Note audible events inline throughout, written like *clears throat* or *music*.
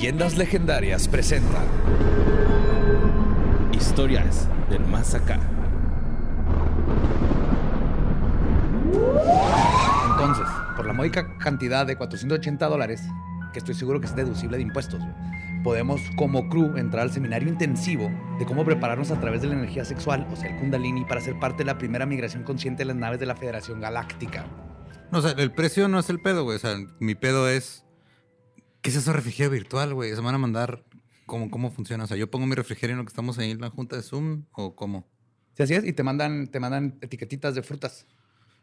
Leyendas Legendarias presenta Historias del Más Acá. Entonces, por la módica cantidad de 480 dólares, que estoy seguro que es deducible de impuestos, podemos como crew entrar al seminario intensivo de cómo prepararnos a través de la energía sexual, o sea, el Kundalini, para ser parte de la primera migración consciente de las naves de la Federación Galáctica. No, o sea, el precio no es el pedo, güey. O sea, mi pedo es. ¿Qué es eso refrigerio virtual, güey? ¿Se van a mandar cómo, cómo funciona? O sea, yo pongo mi refrigerio en lo que estamos ahí en la junta de Zoom o cómo? Sí, así es, y te mandan, te mandan etiquetitas de frutas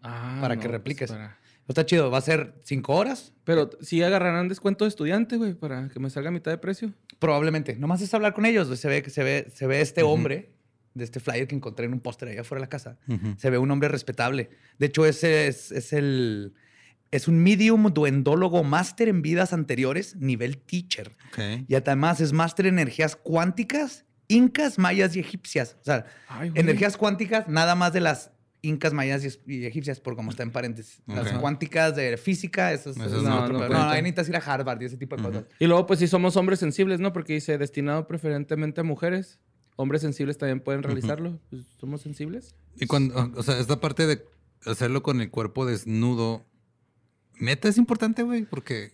Ah, para no, que pues, repliques. para- Está chido, va a ser cinco horas, Pero sí agarrarán descuento de estudiante, güey, para que me salga a mitad de precio. probablemente. Nomás es hablar con ellos. Se ve que se ve, se ve este hombre de este flyer que encontré en un póster allá afuera de la casa. Se ve un hombre respetable. De hecho, ese es, es el. Es un medium duendólogo máster en vidas anteriores, nivel teacher. Ok. Y además es máster en energías cuánticas, incas, mayas y egipcias. O sea, Ay, energías cuánticas, nada más de las incas, mayas y egipcias, por como está en paréntesis. Las Ok. cuánticas de física, eso es, Esas es no, otro no no, ahí necesitas ir a Harvard y ese tipo de cosas. Y luego, pues sí somos hombres sensibles, ¿no? Porque dice destinado preferentemente a mujeres. Hombres sensibles también pueden realizarlo. Pues, somos sensibles. Y cuando, o sea, esta parte de hacerlo con el cuerpo desnudo, neta es importante, güey, porque,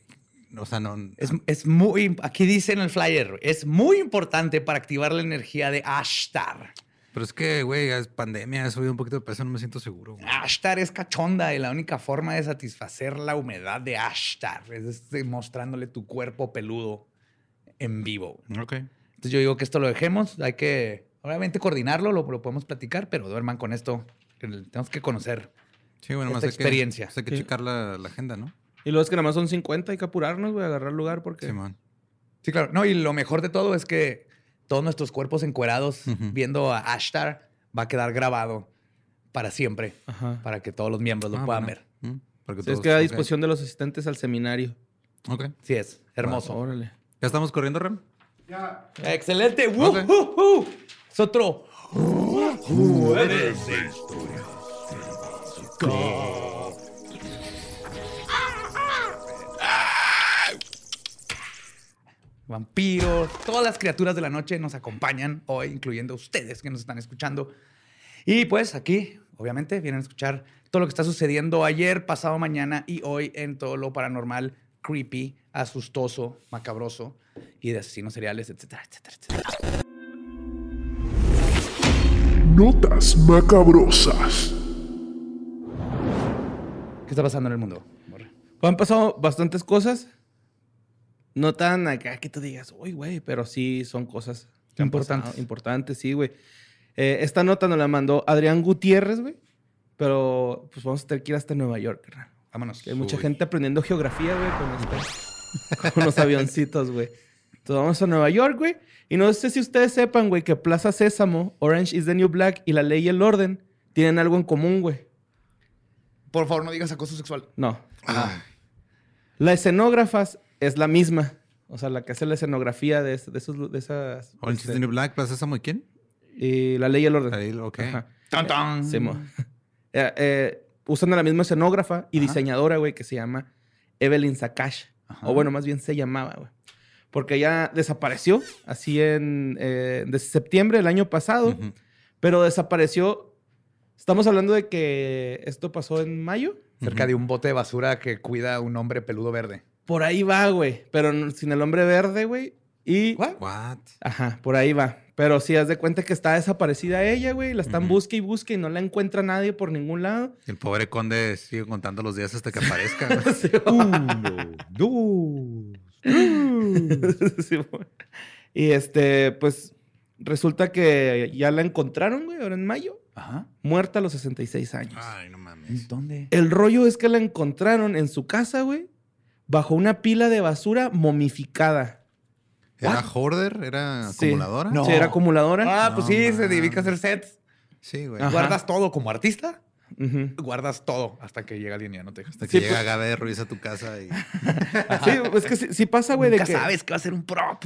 o sea, no. Es, es muy, aquí dice en el flyer, es muy importante para activar la energía de Ashtar. Pero es que, güey, es pandemia, he subido un poquito de peso, no me siento seguro. güey. Ashtar es cachonda y la única forma de satisfacer la humedad de Ashtar es mostrándole tu cuerpo peludo en vivo. Ok. Entonces yo digo que esto lo dejemos, hay que obviamente coordinarlo, lo, lo podemos platicar, pero duerman con esto. que Tenemos que conocer. Sí, bueno, más que- experiencia. pues hay que Sí. checar la, la agenda, ¿no? Y luego es que nada más son 50, hay que apurarnos, güey, agarrar lugar porque... Simón. Sí, claro. No, y lo mejor de todo es que todos nuestros cuerpos encuerados viendo a Ashtar va a quedar grabado para siempre, Ajá. para que todos los miembros lo Ah, puedan bueno. ver. Mm, para que Sí, es que a ok. disposición de los asistentes al seminario. Ok. Sí es, hermoso. Órale. ¿Ya estamos corriendo, Ram? Excelente. ¡Woo, Ok. woo, woo! Es otro. Vampiros, todas las criaturas de la noche nos acompañan hoy, incluyendo ustedes que nos están escuchando. Y pues aquí, obviamente, vienen a escuchar todo lo que está sucediendo ayer, pasado mañana y hoy en todo lo paranormal, creepy, asustoso, macabroso y de asesinos seriales, etcétera, etcétera. Notas macabrosas. ¿Qué está pasando en el mundo? Han pasado bastantes cosas. No tan acá que tú digas, uy, güey, pero sí son cosas Importantes. Importantes, sí, güey. Eh, esta nota nos la mandó Adrián Gutiérrez, güey. Pero pues vamos a tener que ir hasta Nueva York, carnal. Vámonos. Que hay mucha Uy. gente aprendiendo geografía, güey, con, este- con los avioncitos, güey. Entonces vamos a Nueva York, güey. Y no sé si ustedes sepan, güey, que Plaza Sésamo, Orange is the New Black y La Ley y el Orden tienen algo en común, güey. Por favor, no digas acoso sexual. No. Ah, La escenógrafa es la misma. O sea, la que hace la escenografía de, es- de esos, de esas... Orange is este, the New Black, ¿Plaza y quién? y La Ley y el Orden. Ahí, ok. Ajá. Tan, tan. Sí, mo. *laughs* Eh, eh, usan a la misma escenógrafa y Ajá. diseñadora, güey, que se llama Evelyn Sakash. Ajá. O bueno, más bien se llamaba, güey. Porque ella desapareció así en eh, de septiembre del año pasado, pero desapareció. Estamos hablando de que esto pasó en mayo. Cerca de un bote de basura que cuida a un hombre peludo verde. Por ahí va, güey. Pero sin el hombre verde, güey. Y. ¿What? What? Ajá, por ahí va. Pero sí, haz de cuenta que está desaparecida ella, güey. La están Ujú. busque y busque y no la encuentra nadie por ningún lado. El pobre conde sigue contando los días hasta que aparezca. *laughs* güey. Uno, dos. *laughs* Sí, güey. y este, pues resulta que ya la encontraron, güey, ahora en mayo, Ajá. muerta a los 66 años. Ay, no mames. ¿En dónde? El rollo es que la encontraron en su casa, güey, bajo una pila de basura momificada. ¿Era What? hoarder? ¿Era Sí. acumuladora? No. Sí, era acumuladora. Ah, pues No sí, se dedica a hacer sets. Sí, güey. Ajá. Guardas todo como artista. Ujú. Guardas todo hasta que llega alguien y ya no te Hasta que Sí, llega pues- Gabe Ruiz a tu casa y... Sí, es que sí, sí pasa, güey, de Nunca que... sabes que va a ser un prop.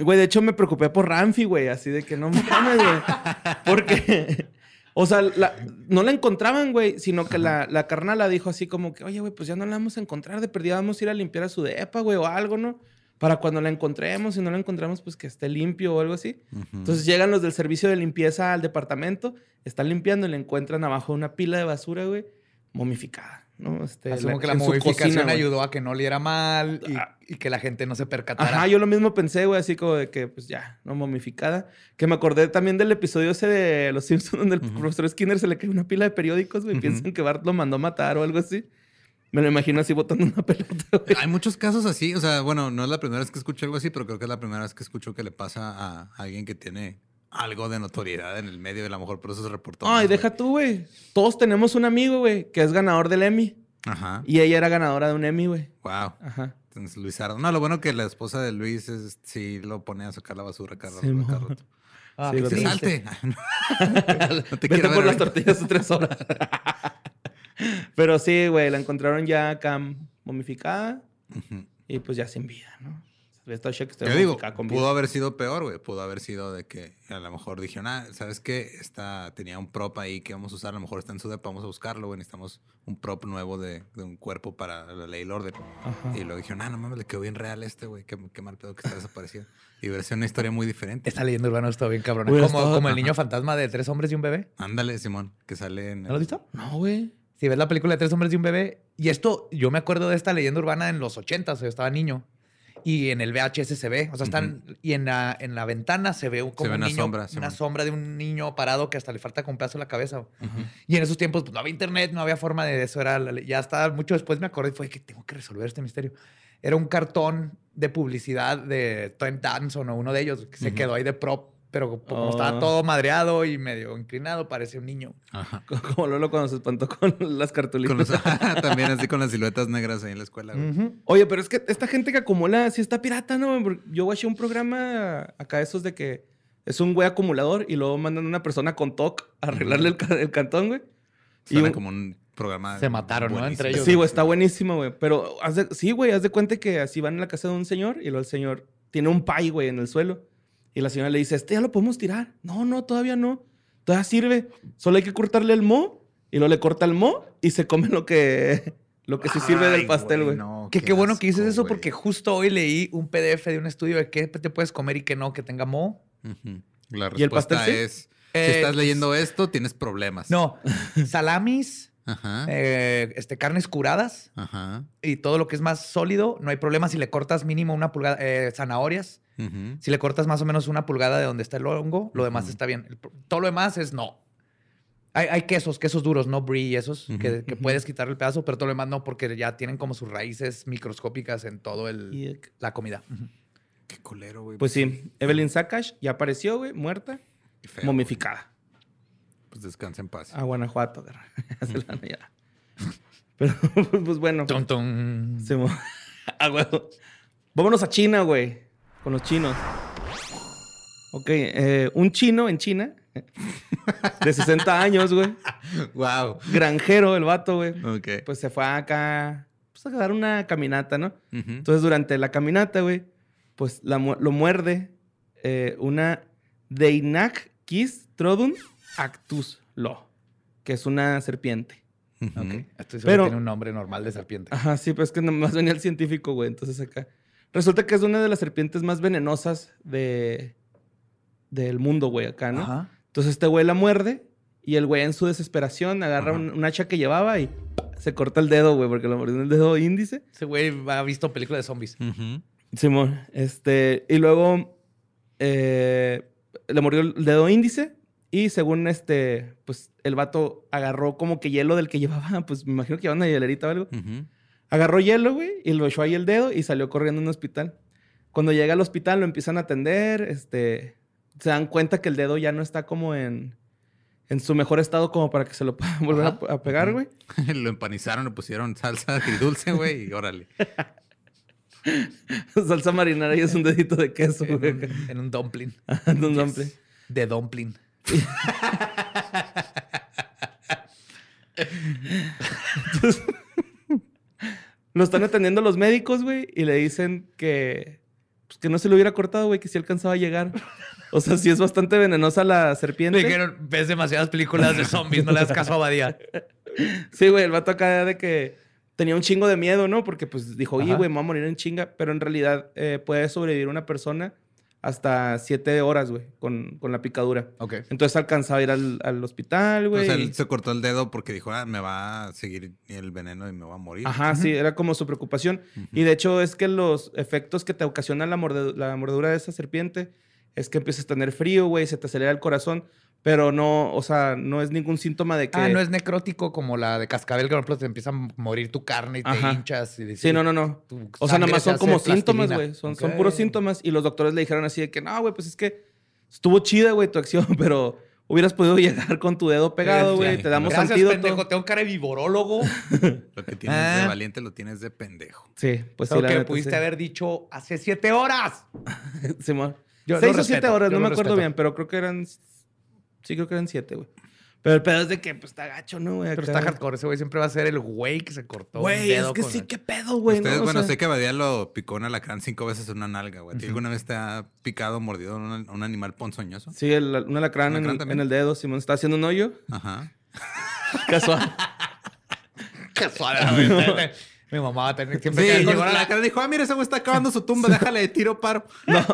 Güey, de hecho me preocupé por Ramfi, güey, así de que no mames, güey. Porque, o sea, la- no la encontraban, güey, sino que la, la carnala dijo así como que, oye, güey, pues ya no la vamos a encontrar, de perdida vamos a ir a limpiar a su depa, güey, o algo, ¿no? para cuando la encontremos, si no la encontramos, pues que esté limpio o algo así. Entonces llegan los del servicio de limpieza al departamento, están limpiando y le encuentran abajo una pila de basura, güey, momificada, ¿no? Este, Asumo que la modificación cocina, ayudó a que no oliera mal y, Ah. y que la gente no se percatara. Ajá, yo lo mismo pensé, güey, así como de que, pues ya, no momificada. Que me acordé también del episodio ese de Los Simpsons, donde el profesor Skinner se le cae una pila de periódicos, güey, Ujú. piensan que Bart lo mandó a matar o algo así. Me lo imagino así botando una *laughs* pelota, güey. Hay muchos casos así, o sea, bueno, no es la primera vez que escucho algo así, pero creo que es la primera vez que escucho que le pasa a alguien que tiene algo de notoriedad en el medio, y a lo mejor por eso se reportó. Ay, más, deja tú, güey. Todos tenemos un amigo, güey, que es ganador del Emmy. Ajá. Y ella era ganadora de un Emmy, güey. Wow. Ajá. Entonces, Luis Ardo. No, lo bueno que la esposa de Luis es, sí lo pone a sacar la basura cada Sí, cada rato. Ah, Sí, triste. salte. *laughs* *laughs* no te Vete quiero por ver las ahorita. tortillas de tres horas. *laughs* Pero sí, güey, la encontraron ya acá momificada Ujú. y pues ya sin vida, ¿no? Esta Yo digo, pudo haber sido peor, güey. Pudo haber sido de que a lo mejor dijeron, ah, ¿sabes qué? Esta tenía un prop ahí que vamos a usar. A lo mejor está en su depa, vamos a buscarlo, güey. Necesitamos un prop nuevo de, de un cuerpo para la ley y el orden. Ajá. Y luego dijeron, ah, no mames, le quedó bien real este, güey. Qué, qué mal pedo que está desaparecido. Y hubiera sido una historia muy diferente. Esta leyenda urbana está bien. Hubiera Como, estado- como el niño fantasma de tres hombres y un bebé. Ándale, Simón, que sale en. ¿No lo has visto? No, güey. Si ves la película de tres hombres y un bebé. Y esto, yo me acuerdo de esta leyenda urbana en los 80, yo estaba niño. Y en el VHS se ve, o sea, están, y en la, en la ventana se ve como ve un una niño, sombra, una sombra de un niño parado que hasta le falta con pedazo la cabeza. Ujú. Y en esos tiempos pues, no había internet, no había forma de eso. Era la ya hasta mucho después me acordé y fue que tengo que resolver este misterio. Era un cartón de publicidad de Trent Danson o uno de ellos que se quedó ahí de prop, pero como Oh. estaba todo madreado y medio inclinado, parecía un niño. Ajá. *laughs* Como Lolo cuando se espantó con las cartulinas. Con los- *laughs* *laughs* también así con las siluetas negras ahí en la escuela, güey. Oye, pero es que esta gente que acumula sí está pirata, ¿no? Yo watché un programa acá esos de que es un güey acumulador y luego mandan a una persona con TOC a arreglarle el, el cantón, güey. Y Suena un- como un programa. Se mataron, ¿no? Entre ellos. Sí, güey, está buenísimo, güey. Pero haz de- sí, güey, haz de cuenta que así van a la casa de un señor y luego el señor tiene un pay, güey, en el suelo. Y la señora le dice, este ya lo podemos tirar. No, no, todavía no. Todavía sirve. Solo hay que cortarle el mo y luego le corta el mo y se come lo que, lo que sí sirve del pastel, güey. no, Que qué, bueno que dices eso porque justo hoy leí un PDF de un estudio de qué te puedes comer y qué no, que tenga mo. La ¿Y el pastel respuesta sí? es: Eh, si estás leyendo esto, tienes problemas. No, salamis, Ajá. eh, este, carnes curadas Ajá. y todo lo que es más sólido, no hay problema si le cortas mínimo una pulgada, eh, zanahorias. Si le cortas más o menos una pulgada de donde está el hongo, lo demás está bien. El todo lo demás es no. Hay, hay quesos, quesos duros, no brie y esos, que, puedes quitar el pedazo, pero todo lo demás no, porque ya tienen como sus raíces microscópicas en todo el, la comida. Qué culero, güey. Pues sí, Evelyn Sakash ya apareció, güey, muerta, feo, momificada. Pues descansa en paz. A Guanajuato, de- *laughs* se la van a llevar. Pero, *laughs* pues bueno. Tum, tum. Se mo- *laughs* Ah, huevo. Vámonos a China, güey. Con los chinos. Ok, eh, un chino en China, *laughs* de 60 años, güey. wow. Granjero, el vato, güey. Ok. Pues se fue acá, pues a dar una caminata, ¿no? Entonces, durante la caminata, güey, pues la lo muerde eh, una Deinac Kis Trodun Actus Lo, que es una serpiente. Ujú. Ok. Estoy seguro Pero- que tiene un nombre normal de serpiente. Ajá, sí, pues es que nomás venía el científico, güey. Entonces acá. Resulta que es una de las serpientes más venenosas de, del mundo, güey, acá, ¿no? Ajá. Entonces este güey la muerde y el güey en su desesperación agarra un, un hacha que llevaba y se corta el dedo, güey, porque lo mordió en el dedo índice. Ese güey ha visto películas de zombies. Ujú. Simón, este, y luego eh, le mordió el dedo índice y según este, pues el vato agarró como que hielo del que llevaba, *laughs* pues me imagino que llevaba una hielerita o algo. Ujú. Agarró hielo, güey, y lo echó ahí el dedo y salió corriendo a un hospital. Cuando llega al hospital lo empiezan a atender, este, se dan cuenta que el dedo ya no está como en, en su mejor estado como para que se lo puedan *laughs* volver a, pegar, güey. *laughs* lo empanizaron, le pusieron salsa *laughs* agridulce, güey, y órale. Salsa marinara y es un dedito de queso, En güey. un, en un dumpling. En un dumpling. De dumpling. Lo están atendiendo los médicos, güey, y le dicen que, pues, que no se lo hubiera cortado, güey, que sí alcanzaba a llegar. O sea, sí es bastante venenosa la Le serpiente. dijeron, ves demasiadas películas de zombies, no le das caso a Badía. Sí, güey, el vato acá de que tenía un chingo de miedo, ¿no? Porque pues dijo, Ajá. güey, me voy a morir en chinga. Pero en realidad eh, puede sobrevivir una persona hasta siete horas, güey, con, con la picadura. Ok. Entonces alcanzaba a ir al, al hospital, güey. y- él se cortó el dedo porque dijo, ah, me va a seguir el veneno y me va a morir. Ajá, sí, era como su preocupación. Y de hecho es que los efectos que te ocasiona la, morde- la mordedura de esa serpiente es que empiezas a tener frío, güey, se te acelera el corazón, pero no, o sea, no es ningún síntoma de que... Ah, no es necrótico como la de cascabel, que por ejemplo te empieza a morir tu carne y te Ajá. hinchas. Y Sí, no, no, no. O sea, nada más son como síntomas, güey. Son, son puros síntomas. Y los doctores le dijeron así de que, no, güey, pues es que estuvo chida, güey, tu acción, *laughs* pero hubieras podido llegar con tu dedo pegado, güey. sí. Te damos Gracias, antídoto. pendejo. Tengo cara de viborólogo. *laughs* Lo que tienes Ah. de valiente lo tienes de pendejo. Sí, pues sí, Lo que pudiste sí. haber dicho hace siete horas. *laughs* Simón. Yo Seis o respeto, siete horas, yo no me acuerdo respeto. bien, pero creo que eran. Sí, creo que eran siete, güey. Pero el pedo es de que, pues, está gacho, ¿no, güey? Pero está hardcore. Ese güey siempre va a ser el güey que se cortó Güey, es que con sí, el- qué pedo, güey. Ustedes, ¿no? O bueno, sea, sé que Badía lo picó un alacrán cinco veces en una nalga, güey. ¿A ti ¿Alguna vez te ha picado o mordido un, un animal ponzoñoso? Sí, el, un alacrán, ¿Un en, alacrán el, también? en el dedo. Simón está haciendo un hoyo. Ajá. *laughs* Casual. *laughs* Casualmente. *laughs* Mi mamá va a tener siempre Sí, que llegó el la- alacrán y dijo, ah, mira, ese güey está acabando su tumba, *laughs* déjale de tiro paro. No,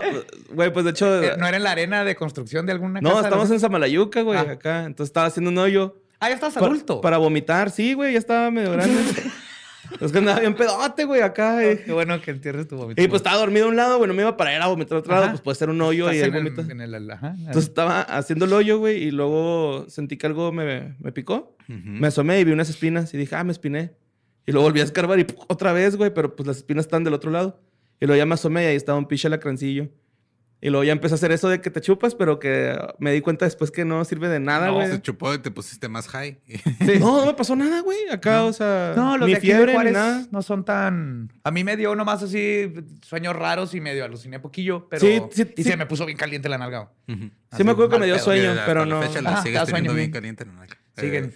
güey, pues de hecho. Eh, ¿No era en la arena de construcción de alguna No, casa? estamos en Samalayuca, güey, Ah. acá. Entonces estaba haciendo un hoyo. Ah, ya estás para- adulto. Para vomitar, sí, güey, ya estaba medio grande. *laughs* es que andaba bien pedote, güey, acá. eh. Qué bueno que entierres tu vómito. Y pues estaba dormido a un lado, güey, no me iba para ir a vomitar a otro lado, pues puede ser un hoyo y en el- vomita. en el- ajá. Entonces estaba haciendo el hoyo, güey, y luego sentí que algo me, me picó. Me asomé y vi unas espinas y dije, ah, me espiné. Y luego volví a escarbar y ¡pum! otra vez, güey, pero pues las espinas están del otro lado. Y luego ya me asomé y ahí estaba un pinche lacrancillo. Y luego ya empecé a hacer eso de que te chupas, pero que me di cuenta después que no sirve de nada, No, güey. se chupó y te pusiste más high. *laughs* No, no me pasó nada, güey. Acá, o sea, No, los ni de aquí de fiebre ni Juárez nada. no son tan... A mí me dio nomás así sueños raros y medio aluciné poquillo, pero... Sí, sí, y sí. se me puso bien caliente la nalga. Ujú. Sí Así, me acuerdo que me dio pedo. sueño, pero la no. fecha la Ajá, sigues teniendo sueño, bien sí. caliente en la nalga. Siguen.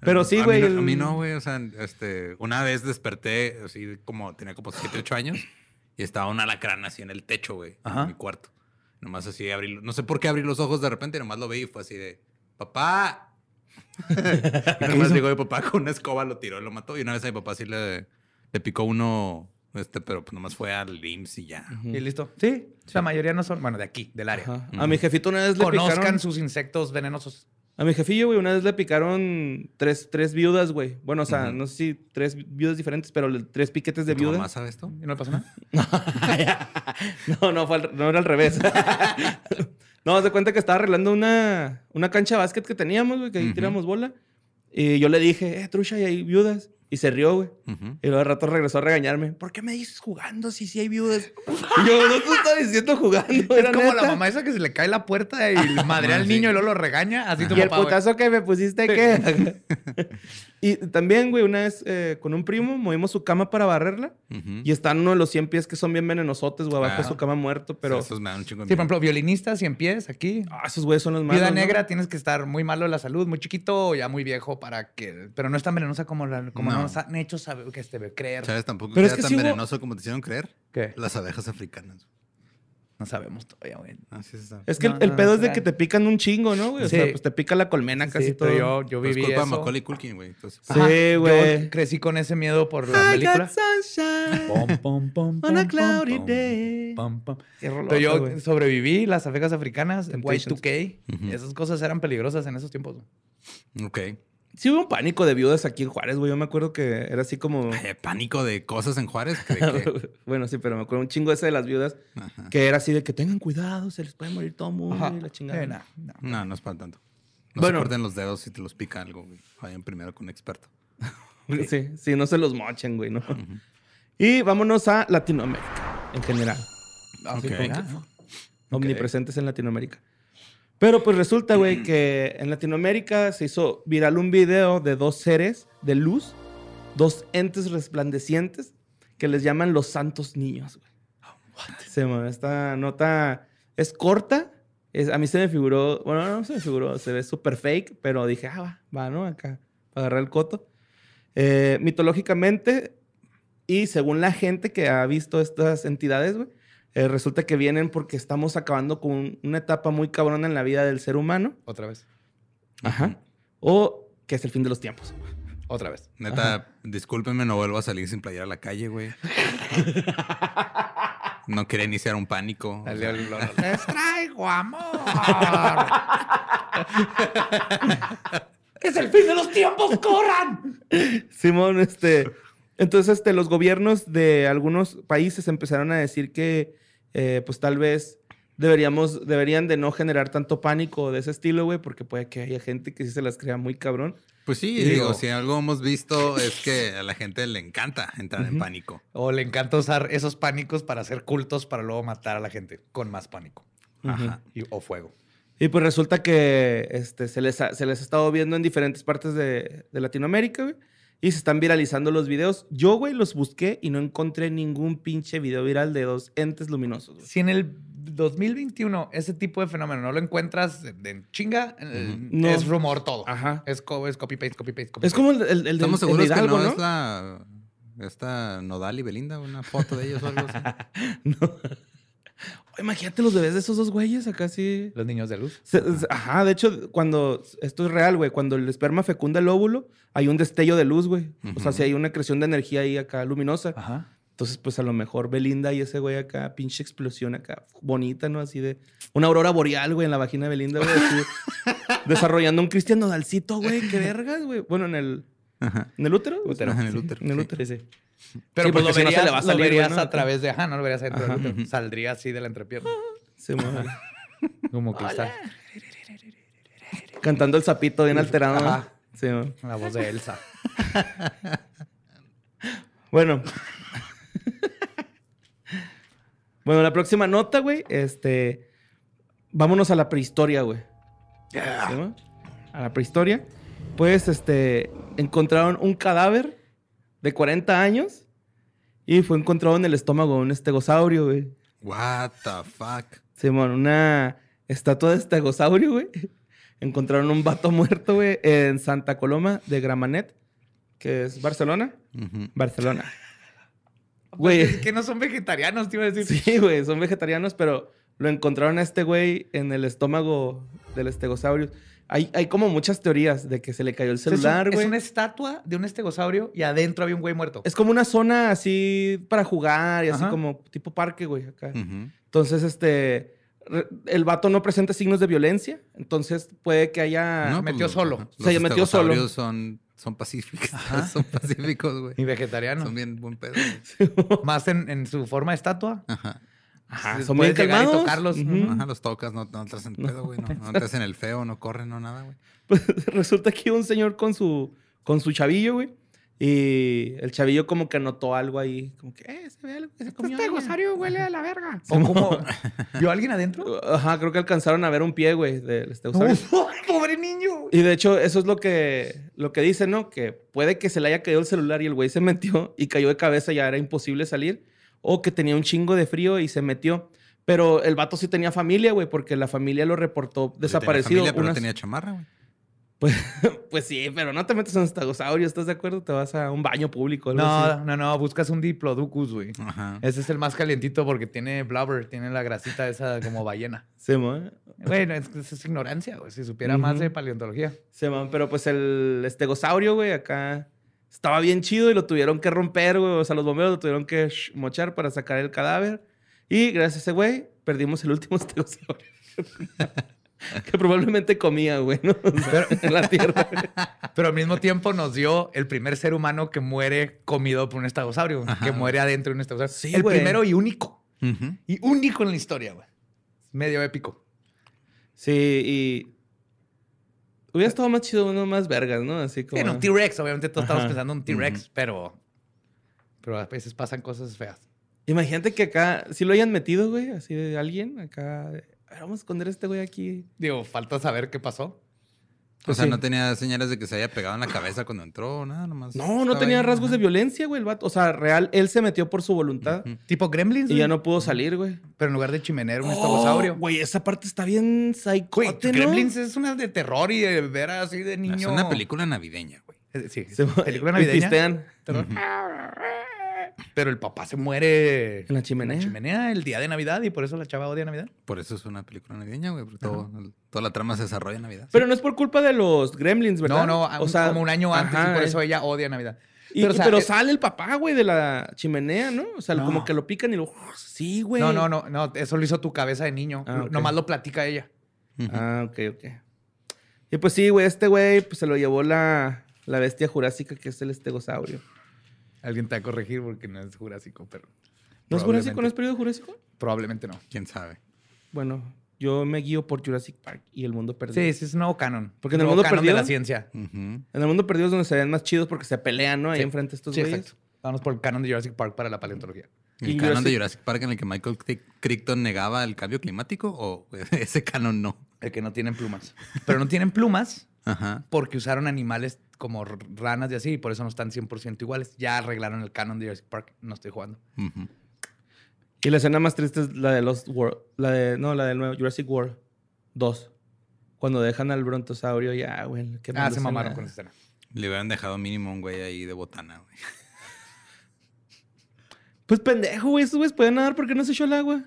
Pero sí, a güey, no- A mí no, güey. O sea, este, una vez desperté, así como tenía como 7, 8 años, y estaba un alacrán así en el techo, güey, en mi cuarto. Nomás así abrí, no sé por qué abrí los ojos de repente, y nomás lo vi y fue así de, papá. *laughs* y nomás llegó mi papá con una escoba, lo tiró y lo mató. Y una vez a mi papá sí le, le picó uno, este, pero pues nomás fue al IMSS y ya. ¿Y listo? Sí, la mayoría no son... Bueno, de aquí, del área. Ajá. A mi jefito una vez le Conozcan picaron... sus insectos venenosos. A mi jefillo, güey, una vez le picaron tres, tres viudas, güey. Bueno, o sea, no sé si tres viudas diferentes, pero tres piquetes de ¿Tu viuda. mamá sabe esto? ¿Y no le pasó nada? *laughs* *laughs* no, no, fue al- no era al revés. *laughs* no, de cuenta que estaba arreglando una, una cancha de básquet que teníamos, güey, que ahí tiramos bola. Y yo le dije, eh, trucha, y hay viudas. Y se rió, güey. Y luego de rato regresó a regañarme. ¿Por qué me dices jugando si sí hay viudas? Y *laughs* yo, no te estaba diciendo jugando. Es era como la neta". mamá esa que se le cae la puerta y *laughs* le madrea al niño y luego lo regaña. Así tu Y el papá, putazo que me pusiste, ¿qué? *laughs* y también, güey, una vez eh, con un primo movimos su cama para barrerla. Ujú. Y están uno de los 100 pies que son bien venenosotes, güey, abajo de su cama muerto. Pero, Sí, esos me dan un chingo de Sí, por ejemplo, violinistas, 100 pies aquí. ah, esos güeyes son los malos. Vida ¿no? negra, tienes que estar muy malo de la salud, muy chiquito o ya muy viejo para que... Pero no es tan venenosa como, la, como No. nos han hecho saber, que este, creer. ¿Sabes? Tampoco Pero es que tan hubo- venenoso como te hicieron creer. ¿Qué? Las abejas africanas. No sabemos todavía, güey. Así se sabe. Es que No, el- el no, pedo no es de que te pican un chingo, ¿no, güey? O Sí. sea, pues te pica la colmena casi Sí, todo. pero yo, yo Pero es viví de eso. Macaulay Culkin, güey. Entonces, Sí, güey. Yo crecí con ese miedo por la I película. got sunshine Pom, pom, pom, on a cloudy pom, day. Pero yo sobreviví las abejas africanas, Temptations. Y2K. Ujú. Esas cosas eran peligrosas en esos tiempos. ok. Sí hubo un pánico de viudas aquí en Juárez, güey. Yo me acuerdo que era así como... Ay, pánico de cosas en Juárez. ¿de *laughs* qué? bueno, sí, pero me acuerdo un chingo ese de las viudas. Ajá. Que era así de que tengan cuidado, se les puede morir todo mundo y la chingada. Eh, no, no. No, no es para tanto. No Bueno. se corten los dedos si te los pica algo, güey. Vayan primero con un experto. *laughs* Sí, sí, no se los mochen, güey, ¿no? Y vámonos a Latinoamérica, en general. Así Ok. como que, ah, Omnipresentes en Latinoamérica. Pero pues resulta, güey, que en Latinoamérica se hizo viral un video de dos seres de luz, dos entes resplandecientes, que les llaman los santos niños, güey. Se me- esta nota es corta. A mí se me figuró, bueno, no se me figuró, se ve súper fake, pero dije, ah, va, va, ¿no? Acá, para agarrar el coto. Eh, mitológicamente, y según la gente que ha visto estas entidades, güey, eh, resulta que vienen porque estamos acabando con una etapa muy cabrona en la vida del ser humano. Otra vez. Ajá. O que es el fin de los tiempos. Otra vez. Neta, discúlpenme, no vuelvo a salir sin playera a la calle, güey. *laughs* No quería iniciar un pánico. olor. *laughs* Les traigo amor. *laughs* es el fin de los tiempos, corran. Simón, este. Entonces, este, los gobiernos de algunos países empezaron a decir que, eh, pues tal vez deberíamos, deberían de no generar tanto pánico de ese estilo, güey, porque puede que haya gente que sí se las crea muy cabrón. Pues sí, digo- si algo hemos visto es que a la gente le encanta entrar en pánico. O le encanta usar esos pánicos para hacer cultos para luego matar a la gente con más pánico. Ajá. Y- o fuego. Y pues resulta que este, se, les ha, se les ha estado viendo en diferentes partes de, de Latinoamérica, güey. Y se están viralizando los videos. Yo, güey, los busqué y no encontré ningún pinche video viral de dos entes luminosos, güey. Si en el 2021 ese tipo de fenómeno no lo encuentras en en chinga, eh, No. es rumor todo. Ajá. Es, co- es copy paste, copy paste, copy Es como el, el, el Estamos el seguros de Hidalgo, que no, ¿no? es la esta Nodal y Belinda, una foto de ellos o algo así. *laughs* Oye, Imagínate los bebés de esos dos güeyes acá sí. Los niños de luz. Se- Ajá, de hecho, cuando esto es real, güey, cuando el esperma fecunda el óvulo, hay un destello de luz, güey. O sea, si hay una creación de energía ahí acá luminosa. Ajá. Entonces, pues a lo mejor Belinda y ese güey acá, pinche explosión acá, bonita, ¿no? Así de una aurora boreal, güey, en la vagina de Belinda, güey. así, *laughs* desarrollando un Cristian Nodalcito, güey. Qué vergas, güey. Bueno, en el, Ajá. en el útero. Útero. Ajá, en el Sí, útero, En el sí. útero, sí. Pero Sí, pues porque lo si no se verías, le va a lo salir, güey, verías ¿no? a través de... Ajá, no lo verías adentro del útero. Saldría así de la entrepierna. Se mueve. Como cristal. Cantando el sapito bien alterado. Ajá. Sí, ¿no? La voz de Elsa. *laughs* Bueno. bueno, la próxima nota, güey, este... Vámonos a la prehistoria, güey. ¿Sí, no? A la prehistoria. Pues, este... Encontraron un cadáver de 40 años y fue encontrado en el estómago de un estegosaurio, güey. What the fuck. Simón, una estatua de estegosaurio, güey. Encontraron un vato muerto, güey, en Santa Coloma de Gramanet, que es Barcelona. Barcelona. *laughs* Güey. Es que no son vegetarianos, te iba a decir. Sí, güey, son vegetarianos, pero lo encontraron a este güey en el estómago del estegosaurio. Hay, hay como muchas teorías de que se le cayó el O sea, es un- celular, es, güey. una estatua de un estegosaurio y adentro había un güey muerto. Es como una zona así para jugar y así Ajá. como tipo parque, güey, acá. Entonces, este, re- el vato no presenta signos de violencia, entonces puede que haya... No, se pues metió los- solo. ajá. Se Los metió solo. estegosaurios Son, son pacíficos. *laughs* Son pacíficos, güey. Y vegetariano. Son bien buen pedo. *laughs* Más en, en su forma de estatua. Ajá. Ajá, son bien llegar y calmados. tocarlos. Ujú. Ajá, los tocas, no, no entras en pedo, güey. No, no entras en el feo, no corren, no nada, güey. Pues *laughs* resulta que iba un señor con su, con su chavillo, güey. Y el chavillo como que notó algo ahí. Como que, eh, se ve algo que se comió. alguien". huele a la verga. O como... *laughs* ¿Vio a alguien adentro? Ajá, creo que alcanzaron a ver un pie, güey, del estegosaurio. *laughs* ¡Pobre niño! Y de hecho, eso es lo que, lo que dicen, ¿no? Que puede que se le haya caído el celular y el güey se metió y cayó de cabeza y ya era imposible salir. O que tenía un chingo de frío y se metió. Pero el vato sí tenía familia, güey, porque la familia lo reportó sí tenía desaparecido. familia, pero no tenía chamarra, güey. pues, *laughs* pues sí, pero no te metes en un estegosaurio, ¿estás de acuerdo? Te vas a un baño público. algo No, así. no, no. Buscas un Diplodocus, güey. Ajá. Ese es el más calientito porque tiene blubber, tiene la grasita esa como ballena. *laughs* Se man. Bueno, es, es- es ignorancia, güey. Si supiera más de paleontología. Se man, pero pues el estegosaurio, güey, acá estaba bien chido y lo tuvieron que romper, güey. O sea, los bomberos lo tuvieron que sh- mochar para sacar el cadáver. Y gracias a ese güey, perdimos el último *laughs* estegosaurio. que probablemente comía, güey, ¿no? O sea, en la tierra. *laughs* Pero al mismo tiempo nos dio el primer ser humano que muere comido por un estegosaurio, Ajá. que muere adentro de un estegosaurio. Sí, el güey. primero y único. Ujú. Y único en la historia, güey. Medio épico. Sí, y. Hubiera estado más chido uno más vergas, ¿no? Así como. Bueno, un T-Rex, obviamente todos estamos Ajá. pensando en un T-Rex, pero. Pero a veces pasan cosas feas. Imagínate que acá, si lo hayan metido, güey, así de alguien, acá. "A ver, vamos a esconder a este güey aquí. Digo, falta saber qué pasó. O Pues sea, sí. no tenía señales de que se haya pegado en la cabeza cuando entró, nada, nomás. No, no tenía ahí, rasgos ajá. de violencia, güey, el vato. O sea, real, él se metió por su voluntad. Tipo Gremlins, y güey. ya no pudo salir, güey. Pero en lugar de chimenea, un Oh, estegosaurio. Güey, esa parte está bien psychote, ¿no? Gremlins es una de terror y de ver así de niño. Es una película navideña, güey. Eh, Sí, película navideña. pistean. terror. *laughs* pero el papá se muere En la chimenea. en la chimenea el día de Navidad y por eso la chava odia Navidad. Por eso es una película navideña, güey. porque todo- toda la trama se desarrolla en Navidad. Pero no es por culpa de los gremlins, ¿verdad? No, no, un- como un año antes y por eso ella odia Navidad. Y- Pero, o sea, eh, sale el papá, güey, de la chimenea, ¿no? O sea, No. como que lo pican y lo... Sí, güey. No, no, no, no, eso lo hizo tu cabeza de niño. Ah. Nomás lo platica ella. Ah, ok, ok. Y pues sí, güey, este güey pues, se lo llevó la, la bestia jurásica que es el estegosaurio. Alguien te va a corregir porque no es jurásico, pero. ¿No es jurásico? ¿No es periodo jurásico? Probablemente no. ¿Quién sabe? Bueno, yo me guío por Jurassic Park y el mundo perdido. Sí, sí, es un nuevo canon. Porque en el Nuevo mundo canon perdido- de la ciencia. Ujú. En el mundo perdido es donde se ven más chidos porque se pelean, ¿no? Ahí Sí. enfrente estos Sí, güeyes. exacto. Vamos por el canon de Jurassic Park para la paleontología. ¿El canon de Jurassic- Jurassic Park en el que Michael Cric- Crichton negaba el cambio climático? ¿O *laughs* ese canon no? El que no tienen plumas. Pero no tienen plumas Ajá. porque usaron animales como ranas y así, y por eso no están 100% iguales. Ya arreglaron el canon de Jurassic Park. No estoy jugando. Y la escena más triste es la de Lost World. La de, no, la del nuevo Jurassic World 2. Cuando dejan al brontosaurio, ya, güey. Ah, quemándose se mamaron con esa escena. Le hubieran dejado mínimo un güey ahí de botana, güey. *laughs* Pues pendejo, güey. Estos güeyes pueden nadar porque no se echó el agua.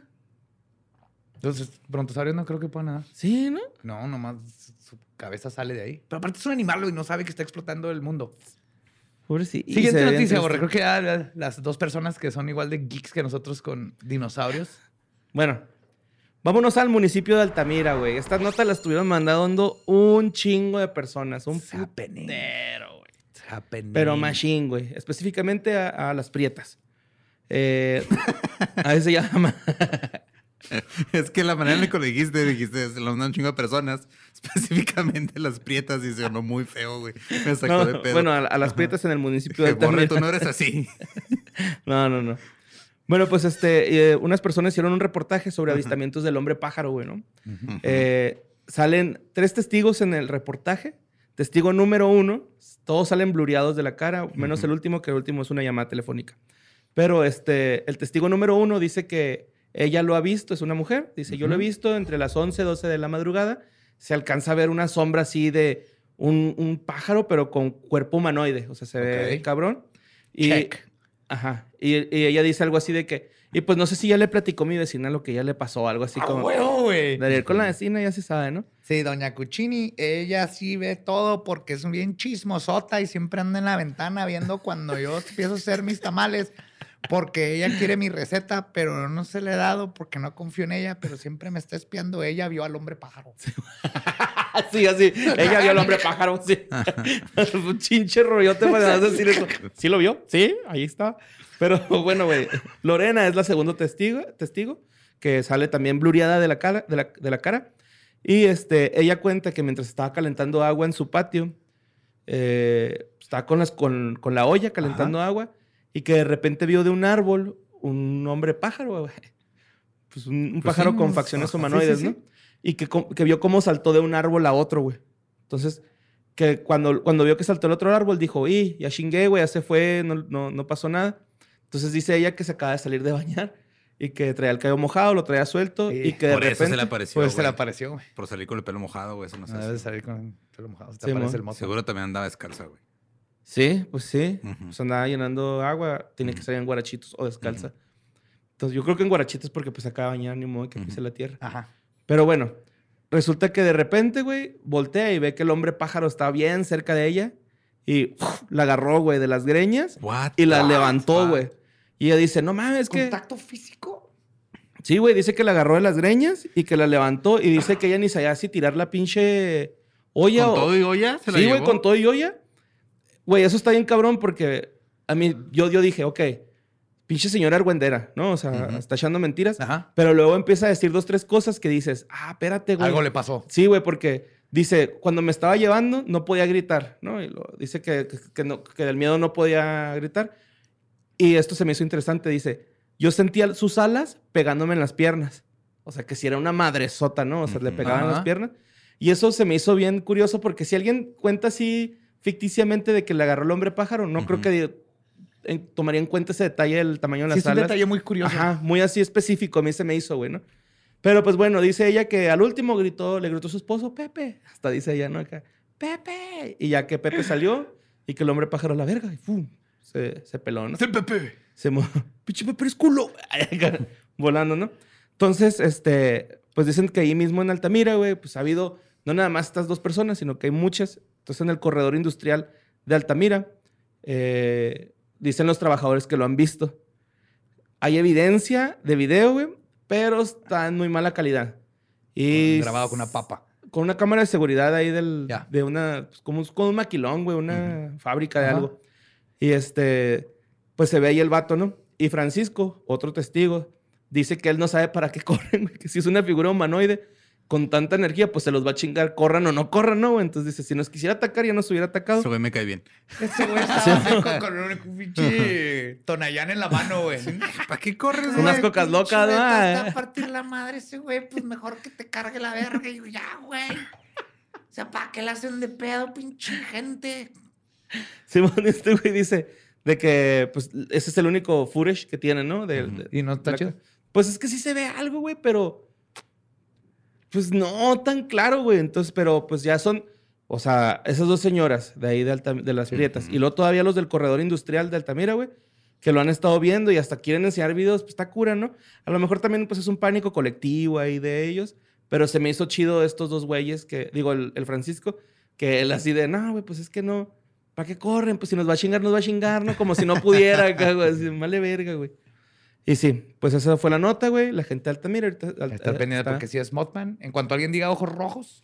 Entonces, brontosaurios no creo que puedan nadar. Sí, ¿no? No, nomás cabeza sale de ahí. Pero aparte es un animal y no sabe que está explotando el mundo. Pobrecito. Y Siguiente noticia, Borre. Creo que ya la- las dos personas que son igual de geeks que nosotros con dinosaurios. Bueno, vámonos al municipio de Altamira, güey. Estas notas las estuvieron mandando un chingo de personas. Un putero, güey. Pero machine, güey. Específicamente a, a las prietas. Eh, *laughs* a ese se llama. *laughs* Es que la manera en la que lo dijiste, dijiste, se lo mandan un chingo de personas, *laughs* específicamente las prietas, y sonó muy feo, güey. Me sacó No, de pedo. bueno, a, a las prietas en el municipio de Borre, tú no eres así. *laughs* No, no, no. Bueno, pues este, eh, unas personas hicieron un reportaje sobre avistamientos del hombre pájaro, güey, ¿no? Eh, salen tres testigos en el reportaje. Testigo número uno, todos salen blureados de la cara, menos el último, que el último es una llamada telefónica. Pero este, el testigo número uno dice que ella lo ha visto, es una mujer. Dice, yo lo he visto entre las 11 y 12 de la madrugada. Se alcanza a ver una sombra así de un, un pájaro, pero con cuerpo humanoide. O sea, se ve cabrón. Y, Check. Ajá. Y, y ella dice algo así de que, y pues no sé si ya le platicó mi vecina lo que ya le pasó, algo así ¡A como... huevo, güey! De ir con la vecina ya se sabe, ¿no? Sí, doña Cuccini, ella sí ve todo porque es bien chismosota y siempre anda en la ventana viendo cuando yo empiezo a hacer mis tamales. Porque ella quiere mi receta, pero no se le he dado porque no confío en ella, pero siempre me está espiando. Ella vio al hombre pájaro. Sí, *laughs* así. Ella vio al hombre pájaro, sí. *laughs* Un chinche rollote para decir eso. *laughs* ¿Sí lo vio? Sí, ahí está. Pero bueno, güey. Lorena es la segunda testigo, testigo que sale también blureada de la, cara, de, la, de la cara. Y este, ella cuenta que mientras estaba calentando agua en su patio, eh, estaba con, las, con, con la olla calentando agua y que de repente vio de un árbol un hombre pájaro. *laughs* Pues un, un Pues pájaro sí, con facciones sí, humanoides, sí, ¿no? Y que, que vio cómo saltó de un árbol a otro, güey. Entonces, que cuando, cuando vio que saltó el otro árbol, dijo, y ya chingué, güey, ya se fue, no, no, no pasó nada. Entonces dice ella que se acaba de salir de bañar y que traía el cabello mojado, lo traía suelto Sí, y que de Por eso repente... se le apareció, Pues se le apareció, güey. Por salir con el pelo mojado, güey. Eso no sé. debes salir con el pelo mojado. Se te Sí, aparece el mozo. Seguro también andaba descalza, güey. Sí, pues sí. Ujú. Pues andaba llenando agua, tiene que salir en guarachitos o descalza. Entonces yo creo que en guarachitos porque pues acaba de bañar, ni modo que pise la tierra. Ajá. Pero bueno, resulta que de repente, güey, voltea y ve que el hombre pájaro está bien cerca de ella y ¡uf! la agarró, güey, de las greñas What y la levantó, güey. Y ella dice, no mames, es que... ¿Contacto físico? Sí, güey, dice que la agarró de las greñas y que la levantó y dice que ella ni sabía si tirar la pinche olla ¿Con o... todo y olla? ¿Se la Sí, güey, con todo y olla. Güey, eso está bien cabrón porque a mí, yo, yo dije, ok, pinche señora argüendera, ¿no? O sea, Ujú. está echando mentiras. Ajá. Pero luego empieza a decir dos, tres cosas que dices, ah, espérate, güey. Algo le pasó. Sí, güey, porque dice, cuando me estaba llevando no podía gritar, ¿no? Y lo- dice que, que, que no- que del miedo no podía gritar. Y esto se me hizo interesante, dice, yo sentía sus alas pegándome en las piernas. O sea, que si era una madresota, ¿no? O sea, le pegaban las piernas. Y eso se me hizo bien curioso porque si alguien cuenta así ficticiamente de que le agarró el hombre pájaro, no creo que en- tomaría en cuenta ese detalle del tamaño de Sí, las es un detalle muy curioso. Ajá, muy así específico. A mí se me hizo, güey, ¿no? Pero pues bueno, dice ella que al último gritó, le gritó a su esposo, Pepe. Hasta dice ella, ¿no? Acá, Pepe. Y ya que Pepe salió y que el hombre pájaro la verga, y ¡fum! se, se peló, ¿no? ¡El Pepe! Se mo... *laughs* Pinche Pepe es culo. *laughs* Volando, ¿no? Entonces, este, pues dicen que ahí mismo en Altamira, güey, pues ha habido no nada más estas dos personas, sino que hay muchas. Entonces, en el corredor industrial de Altamira, eh, dicen los trabajadores que lo han visto. Hay evidencia de video, güey, pero está en muy mala calidad. Y Grabado con una papa. con una cámara de seguridad ahí del, de una, pues, como, como un maquilón, güey, una fábrica de algo. Y este, pues se ve ahí el vato, ¿no? Y Francisco, otro testigo, dice que él no sabe para qué *laughs* corren, que si es una figura humanoide con tanta energía, pues se los va a chingar, corran o no corran, ¿no? Entonces dice, si nos quisiera atacar, ya nos hubiera atacado. Ese güey me cae bien. Ese güey *laughs* estaba así con, con un pinche *laughs* tonayán en la mano, güey. ¿Para qué corres, Unas güey? cocas locas, ¿no? Está a partir la madre ese güey, pues mejor que te cargue la verga. Y yo, ya, güey. O sea, ¿para qué le hacen de pedo, pinche gente? Simón, este güey dice de que, pues, ese es el único footage que tiene, ¿no? De- de- Y no está chido. Pues es que sí se ve algo, güey, pero. Pues no tan claro, güey. Entonces, pero pues ya son. O sea, esas dos señoras de ahí de, Alta- de las Prietas. Y luego todavía los del corredor industrial de Altamira, güey. Que lo han estado viendo y hasta quieren enseñar videos. Pues está cura, ¿no? A lo mejor también, pues es un pánico colectivo ahí de ellos. Pero se me hizo chido estos dos güeyes que. Digo, el, el Francisco. Que él así de, no, güey, pues es que no. ¿Para qué corren? Pues si nos va a chingar, nos va a chingar, ¿no? Como si no pudiera *laughs* güey. Así, vale verga, güey. Y sí, pues esa fue la nota, güey. La gente de Altamira ahorita... eh, pendiente está- porque si es Mothman, en cuanto alguien diga ojos rojos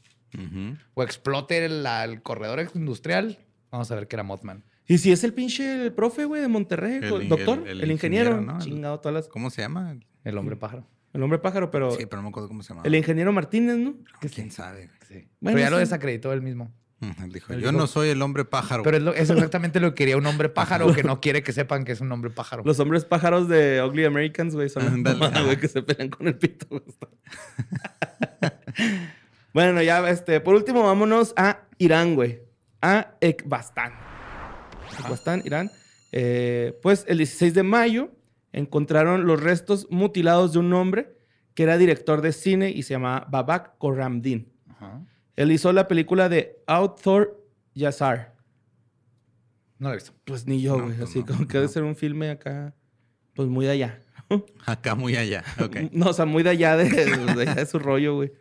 o explote el, la- el corredor industrial, vamos a ver que era Mothman. Y si es el pinche el profe, güey, de Monterrey, El doctor, el- el, el ingeniero, ingeniero, ¿no? El- chingado todas las... ¿Cómo se llama? El hombre pájaro. El hombre pájaro, pero... Sí, pero no me acuerdo cómo se llama. El ingeniero Martínez, ¿no? ¿Quién sabe? Sí. Bueno, Pero ya lo sí. desacreditó él mismo. Él dijo, Él yo dijo- no soy el hombre pájaro. Pero es, lo- es exactamente lo que quería un hombre *laughs* pájaro que no quiere que sepan que es un hombre pájaro. Los hombres pájaros de Ugly Americans, güey, son *laughs* güey, que se pelean con el pito. *laughs* bueno, ya, este, por último, vámonos a Irán, güey. A Ekbastán. Ekbastán, Irán. Eh, pues el 16 de mayo encontraron los restos mutilados de un hombre que era director de cine y se llamaba Babak Koramdin. Ajá. Él hizo la película de Outdoor Yazar. No lo he visto. Pues ni yo, No, güey. pues así no, como que debe no. ser un filme acá, pues muy de allá. *laughs* Acá muy allá. Ok. No, o sea, muy de allá de, de allá de su rollo, güey.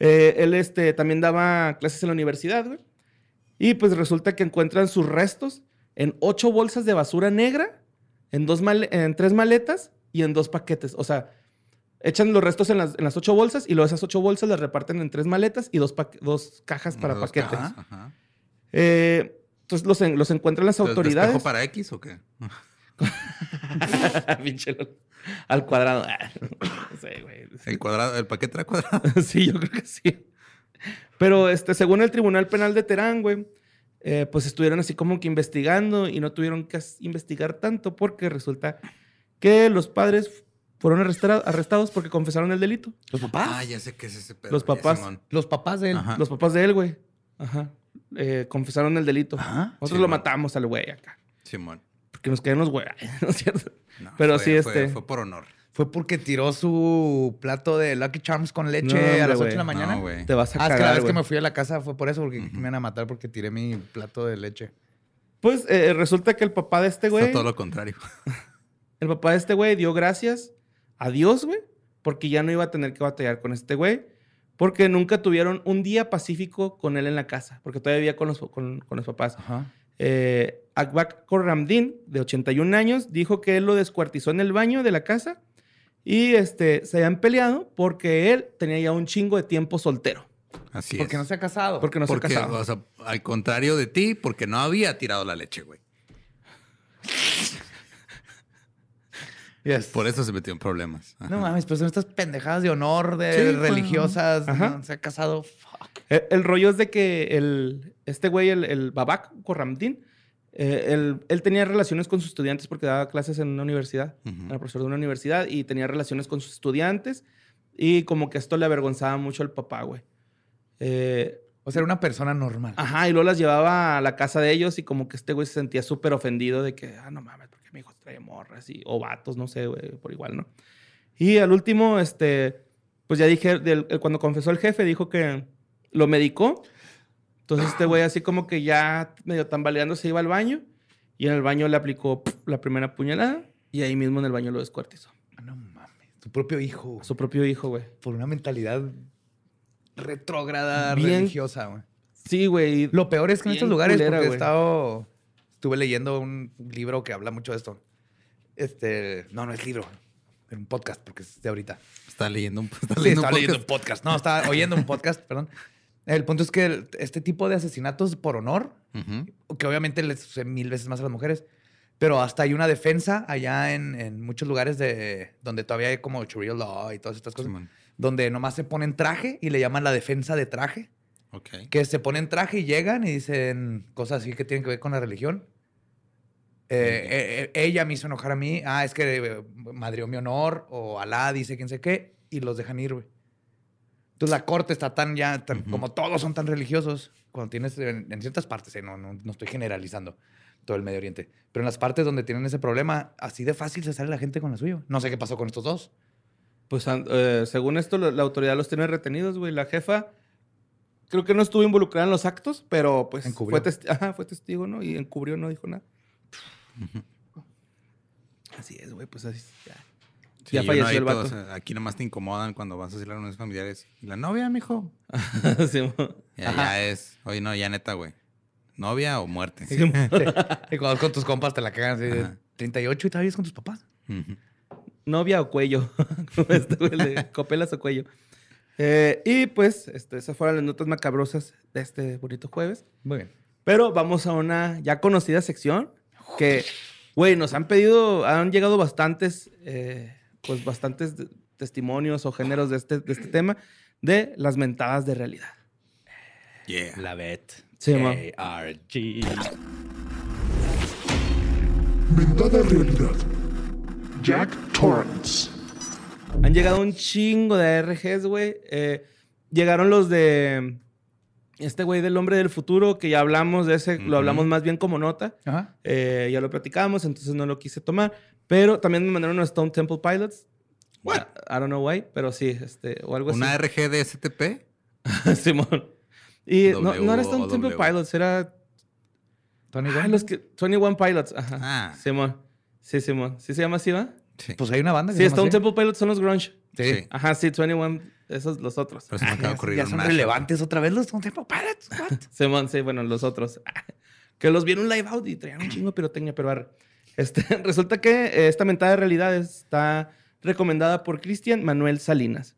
Eh, él este, también daba clases en la universidad, güey. Y pues resulta que encuentran sus restos en ocho bolsas de basura negra, en, dos male- en tres maletas y en dos paquetes. O sea, echan los restos en las, en las ocho bolsas y luego esas ocho bolsas las reparten en tres maletas y dos, dos cajas para Dos paquetes. cajas, ajá. Eh, entonces los, en- los encuentran las ¿De- de autoridades. espejo para X o qué? *laughs* Al cuadrado. *laughs* No sé, güey. El cuadrado, el paquete era cuadrado. *laughs* sí, yo creo que sí. Pero este, según el Tribunal Penal de Terán, güey, eh, pues estuvieron así como que investigando y no tuvieron que investigar tanto porque resulta que los padres fueron arresta- arrestados porque confesaron el delito. ¿Los papás? Ah, ya sé qué es ese pedo. Los papás. Simón. Los papás de él. Ajá. Los papás de él, güey. Ajá. Eh, confesaron el delito. Ajá. Nosotros Sí, lo matamos al güey acá. Simón. Porque nos caen los güey. *laughs* ¿No es cierto? No, Pero fue- sí, fue- este- Fue por honor. Fue porque tiró su plato de Lucky Charms con leche No, hombre, a las 8 de la mañana. No. Te vas a ah, es que la vez que me fui a la casa fue por eso, porque me iban a matar porque tiré mi plato de leche. Pues eh, resulta que el papá de este Fue güey... todo lo contrario. *laughs* El papá de este güey dio gracias a Dios, güey, porque ya no iba a tener que batallar con este güey, porque nunca tuvieron un día pacífico con él en la casa, porque todavía vivía con los, con, con los papás. Ajá. Eh, Akbak Korramdin, de 81 años, dijo que él lo descuartizó en el baño de la casa y este, se habían peleado porque él tenía ya un chingo de tiempo soltero, Así Porque es. no se ha casado. porque no porque, se ha casado. o sea, al contrario de ti, porque no había tirado la leche, güey. Yes. Por eso se metió en problemas. Ajá. No mames, pues son estas pendejadas de honor, de Sí, religiosas. No, se ha casado. Fuck. El, el rollo es de que el, este güey, el, el Babak Korramdin, eh, él, él tenía relaciones con sus estudiantes porque daba clases en una universidad. Era profesor de una universidad y tenía relaciones con sus estudiantes. Y como que esto le avergonzaba mucho al papá, güey. Eh, O sea, era una persona normal. ajá, y luego las llevaba a la casa de ellos y como que este güey se sentía súper ofendido de que, ah, no mames, mi hijo trae morras y, o vatos, no sé, güey, por igual, ¿no? Y al último, este, pues ya dije, del- el- cuando confesó el jefe, dijo que lo medicó. Entonces este güey así como que ya medio tambaleando se iba al baño Y en el baño le aplicó la primera puñalada y ahí mismo en el baño lo descuartizó. Ah, No mames. Tu propio hijo. Su propio hijo, güey. Por una mentalidad retrógrada, Bien- religiosa, güey. Sí, güey. Lo peor es que en estos lugares, culera, porque he estado. Estuve leyendo un libro que habla mucho de esto. Este. No, no es libro. Era un podcast, porque es de ahorita. Está leyendo un, *laughs* está Sí, leyendo un estaba leyendo un podcast. No, estaba oyendo un podcast, *laughs* perdón. El punto es que el- este tipo de asesinatos por honor, que obviamente les sucede mil veces más a las mujeres, pero hasta hay una defensa allá en, en muchos lugares de donde todavía hay como Sharia law y todas estas cosas, donde nomás se ponen traje y le llaman la defensa de traje, Ok. que se ponen traje y llegan y dicen cosas así que tienen que ver con la religión. Eh, eh, eh, ella me hizo enojar a mí. Ah, es que eh, madrió mi honor. O Alá dice quién sé qué. Y los dejan ir, güey. Entonces la corte está tan ya, tan- Ujú. como todos son tan religiosos, cuando tienes en, en ciertas partes, eh, no, no, no estoy generalizando todo el Medio Oriente, pero en las partes donde tienen ese problema, así de fácil se sale la gente con la suya. No sé qué pasó con estos dos. Pues según esto, lo- la autoridad los tiene retenidos, güey. La jefa creo que no estuvo involucrada en los actos, pero pues fue, testi- Ajá, fue testigo, ¿no? Y encubrió, no dijo nada. Así es, güey, pues así. Ya, Sí, Ya falleció ahí el todo, vato. o sea, aquí nomás te incomodan cuando vas a a unos familiares. ¿Y la novia, mijo? *laughs* Sí, Ya, ya es. Oye, no, ya neta, güey. ¿Novia o muerte? sí, *laughs* Y cuando vas con tus compas te la cagan así de Ajá. 38 y todavía es con tus papás. Novia o cuello. *laughs* Este, güey, de copelas o cuello. Eh, y pues, este, esas fueron las notas macabrosas de este bonito jueves. Muy bien. Pero vamos a una ya conocida sección que, güey, nos han pedido, han llegado bastantes, eh, pues bastantes testimonios o géneros de este, de este tema de las mentadas de realidad. Yeah. La vet. Sí. ARG. Mentada realidad. Jack Torrance. Han llegado un chingo de ARGs, güey. Eh, llegaron los de este güey del hombre del futuro, que ya hablamos de ese, lo hablamos más bien como nota. Ajá. Eh, ya lo platicamos, entonces no lo quise tomar. Pero también me mandaron unos Stone Temple Pilots. What? I don't know why, pero sí, este, o algo ¿Una así. RG de STP? *laughs* Simón. Y no, W no era Stone Temple W. Pilots, era. Tony Ah, Gunn. los que. 21 Pilots. Ajá. Ah. Simón. Sí, Simón. ¿Sí se llama así, va? Sí. Pues hay una banda que Sí, se llama Stone así. Temple Pilots son los grunge. Sí. Sí. Ajá, sí, 21, esos los otros. Pero se me acaba de ya, son relevantes otra vez los Stone Temple Pilots. What? Sí, bueno, los otros. *laughs* Que los vi en un live out y traían un chingo de pirotecnia, pero arre. Este, *laughs* resulta que eh, esta mentada de realidad está recomendada por Cristian Manuel Salinas.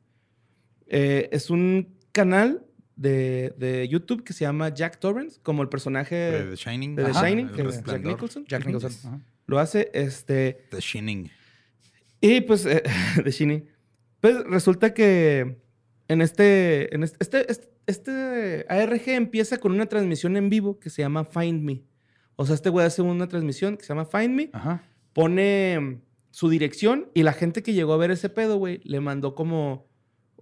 Eh, es un canal de, de YouTube que se llama Jack Torrance, como el personaje De The Shining. de The Ajá, Shining, que es Jack. Nicholson. Jack. Nicholson. Ajá. Lo hace, este... The Shining. Y pues, eh, *laughs* de Shinny. Pues resulta que en este, en este, este, este, este ARG empieza con una transmisión en vivo que se llama Find Me. O sea, este güey hace una transmisión que se llama Find Me, Ajá. pone mm, su dirección y la gente que llegó a ver ese pedo, güey, le mandó como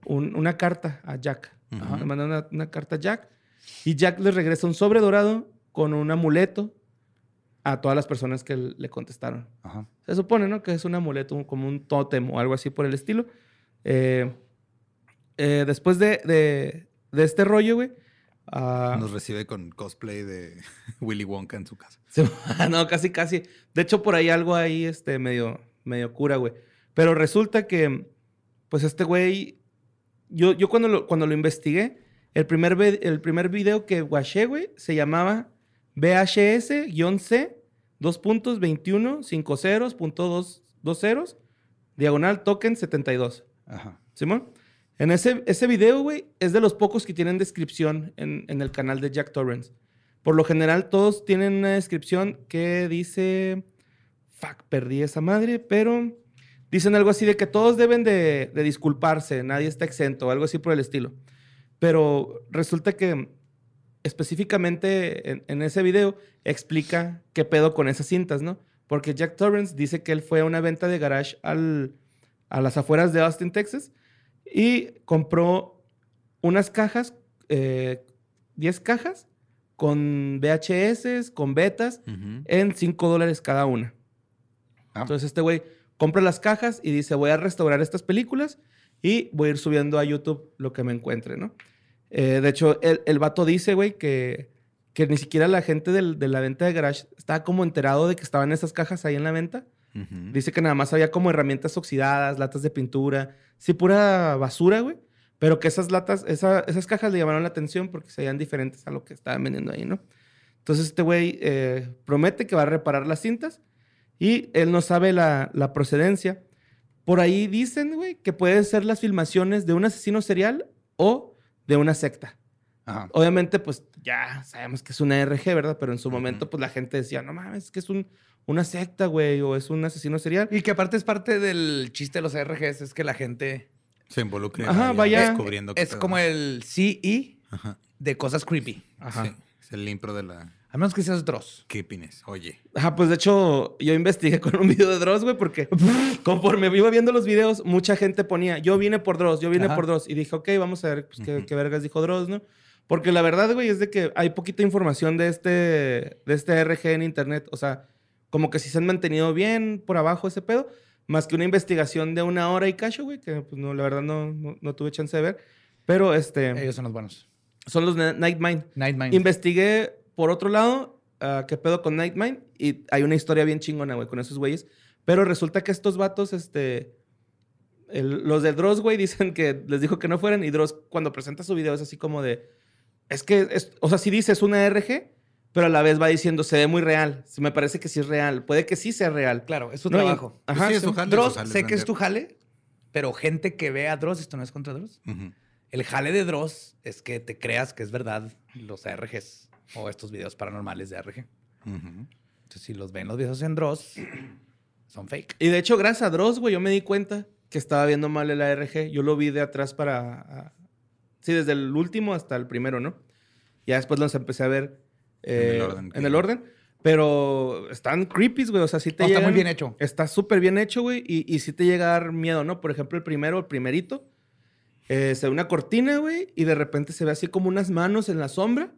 un- una carta a Jack. Ujú. Le mandó una, una carta a Jack y Jack le regresa un sobre dorado con un amuleto a todas las personas que le contestaron. Ajá. Se supone, ¿no? Que es un amuleto, como un tótem o algo así por el estilo. Eh, eh, después de, de- de este rollo, güey. ah, Nos recibe con cosplay de *laughs* Willy Wonka en su casa. *laughs* no, casi, casi. De hecho, por ahí algo ahí, este, medio, medio cura, güey. Pero resulta que, pues este güey, yo, yo cuando, lo, cuando lo investigué, el primer, el primer video que guaché, güey, se llamaba VHS-C, dos puntos, 21, 5 ceros, punto dos, dos ceros, diagonal token 72. Ajá. ¿Simón? En ese, ese video, güey, es de los pocos que tienen descripción en, en el canal de Jack Torrance. Por lo general, todos tienen una descripción que dice. Fuck, perdí esa madre, pero. Dicen algo así de que todos deben de, disculparse, nadie está exento, algo así por el estilo. Pero resulta que específicamente en, ese video explica qué pedo con esas cintas, ¿no? Porque Jack Torrance dice que él fue a una venta de garage a las afueras de Austin, Texas, y compró unas cajas, eh, 10 cajas, con VHS, con betas, en 5 dólares cada una. Ah. Entonces este güey compra las cajas y dice, voy a restaurar estas películas y voy a ir subiendo a YouTube lo que me encuentre, ¿no? Eh, de hecho, el, el vato dice, güey, que, que ni siquiera la gente del- de la venta de garage estaba como enterado de que estaban esas cajas ahí en la venta. Dice que nada más había como herramientas oxidadas, latas de pintura, sí, pura basura, güey. Pero que esas latas, esa- esas cajas le llamaron la atención porque se veían diferentes a lo que estaban vendiendo ahí, ¿no? Entonces este güey eh, promete que va a reparar las cintas y él no sabe la, la procedencia. Por ahí dicen, güey, que pueden ser las filmaciones de un asesino serial o de una secta. Ajá. Obviamente, pues ya sabemos que es una RG, ¿verdad? Pero en su momento, pues la gente decía, no mames, es que es un, una secta, güey, o es un asesino serial. Y que aparte es parte del chiste de los RGs, es que la gente Se involucre. Ajá, vaya. Descubriendo qué es como el CE Ajá. de cosas creepy. Ajá. Sí, es el impro de la A menos que seas Dross. creepiness. Oye. Ajá, pues de hecho, yo investigué con un video de Dross, güey, porque *laughs* conforme iba viendo los videos, mucha gente ponía, yo vine por Dross, yo vine Ajá. por Dross. Y dije, ok, vamos a ver pues, qué, qué vergas dijo Dross, ¿no? Porque la verdad, güey, es de que hay poquita información de este, de este RG en internet. O sea, como que si se han mantenido bien por abajo ese pedo, más que una investigación de una hora y cacho, güey, que pues no, la verdad no, no, no tuve chance de ver. Pero este, Ellos son los buenos. son los de Nightmind. Nightmind. Investigué, por otro lado, ah, qué pedo con Nightmind. Y hay una historia bien chingona, güey, con esos güeyes. Pero resulta que estos vatos, este... el- los de Dross, güey, *laughs* dicen que les dijo que no fueran. Y Dross, cuando presenta su video, es así como de... Es que, es- o sea, sí dice, es una RG, pero a la vez va diciendo, se ve muy real. Se me parece que sí es real. Puede que sí sea real. Claro, es su No, trabajo. Ajá, sí, es sí. jale, Dross, jale sé que es tu jale, pero gente que ve a Dross, esto no es contra Dross. El jale de Dross es que te creas que es verdad los ARGs o estos videos paranormales de ARG. Entonces, si los ven los videos en Dross, *clears throat* son fake. Y de hecho, gracias a Dross, güey, yo me di cuenta que estaba viendo mal el ARG. Yo lo vi de atrás para... Sí, desde el último hasta el primero, ¿no? Ya después los empecé a ver En el eh, orden que- En el orden. Pero están creepy, güey. O sea, sí te No, está muy bien hecho. Está súper bien hecho, güey. Y, y sí te llega a dar miedo, ¿no? Por ejemplo, el primero, el primerito. eh, se ve una cortina, güey. Y de repente se ve así como unas manos en la sombra.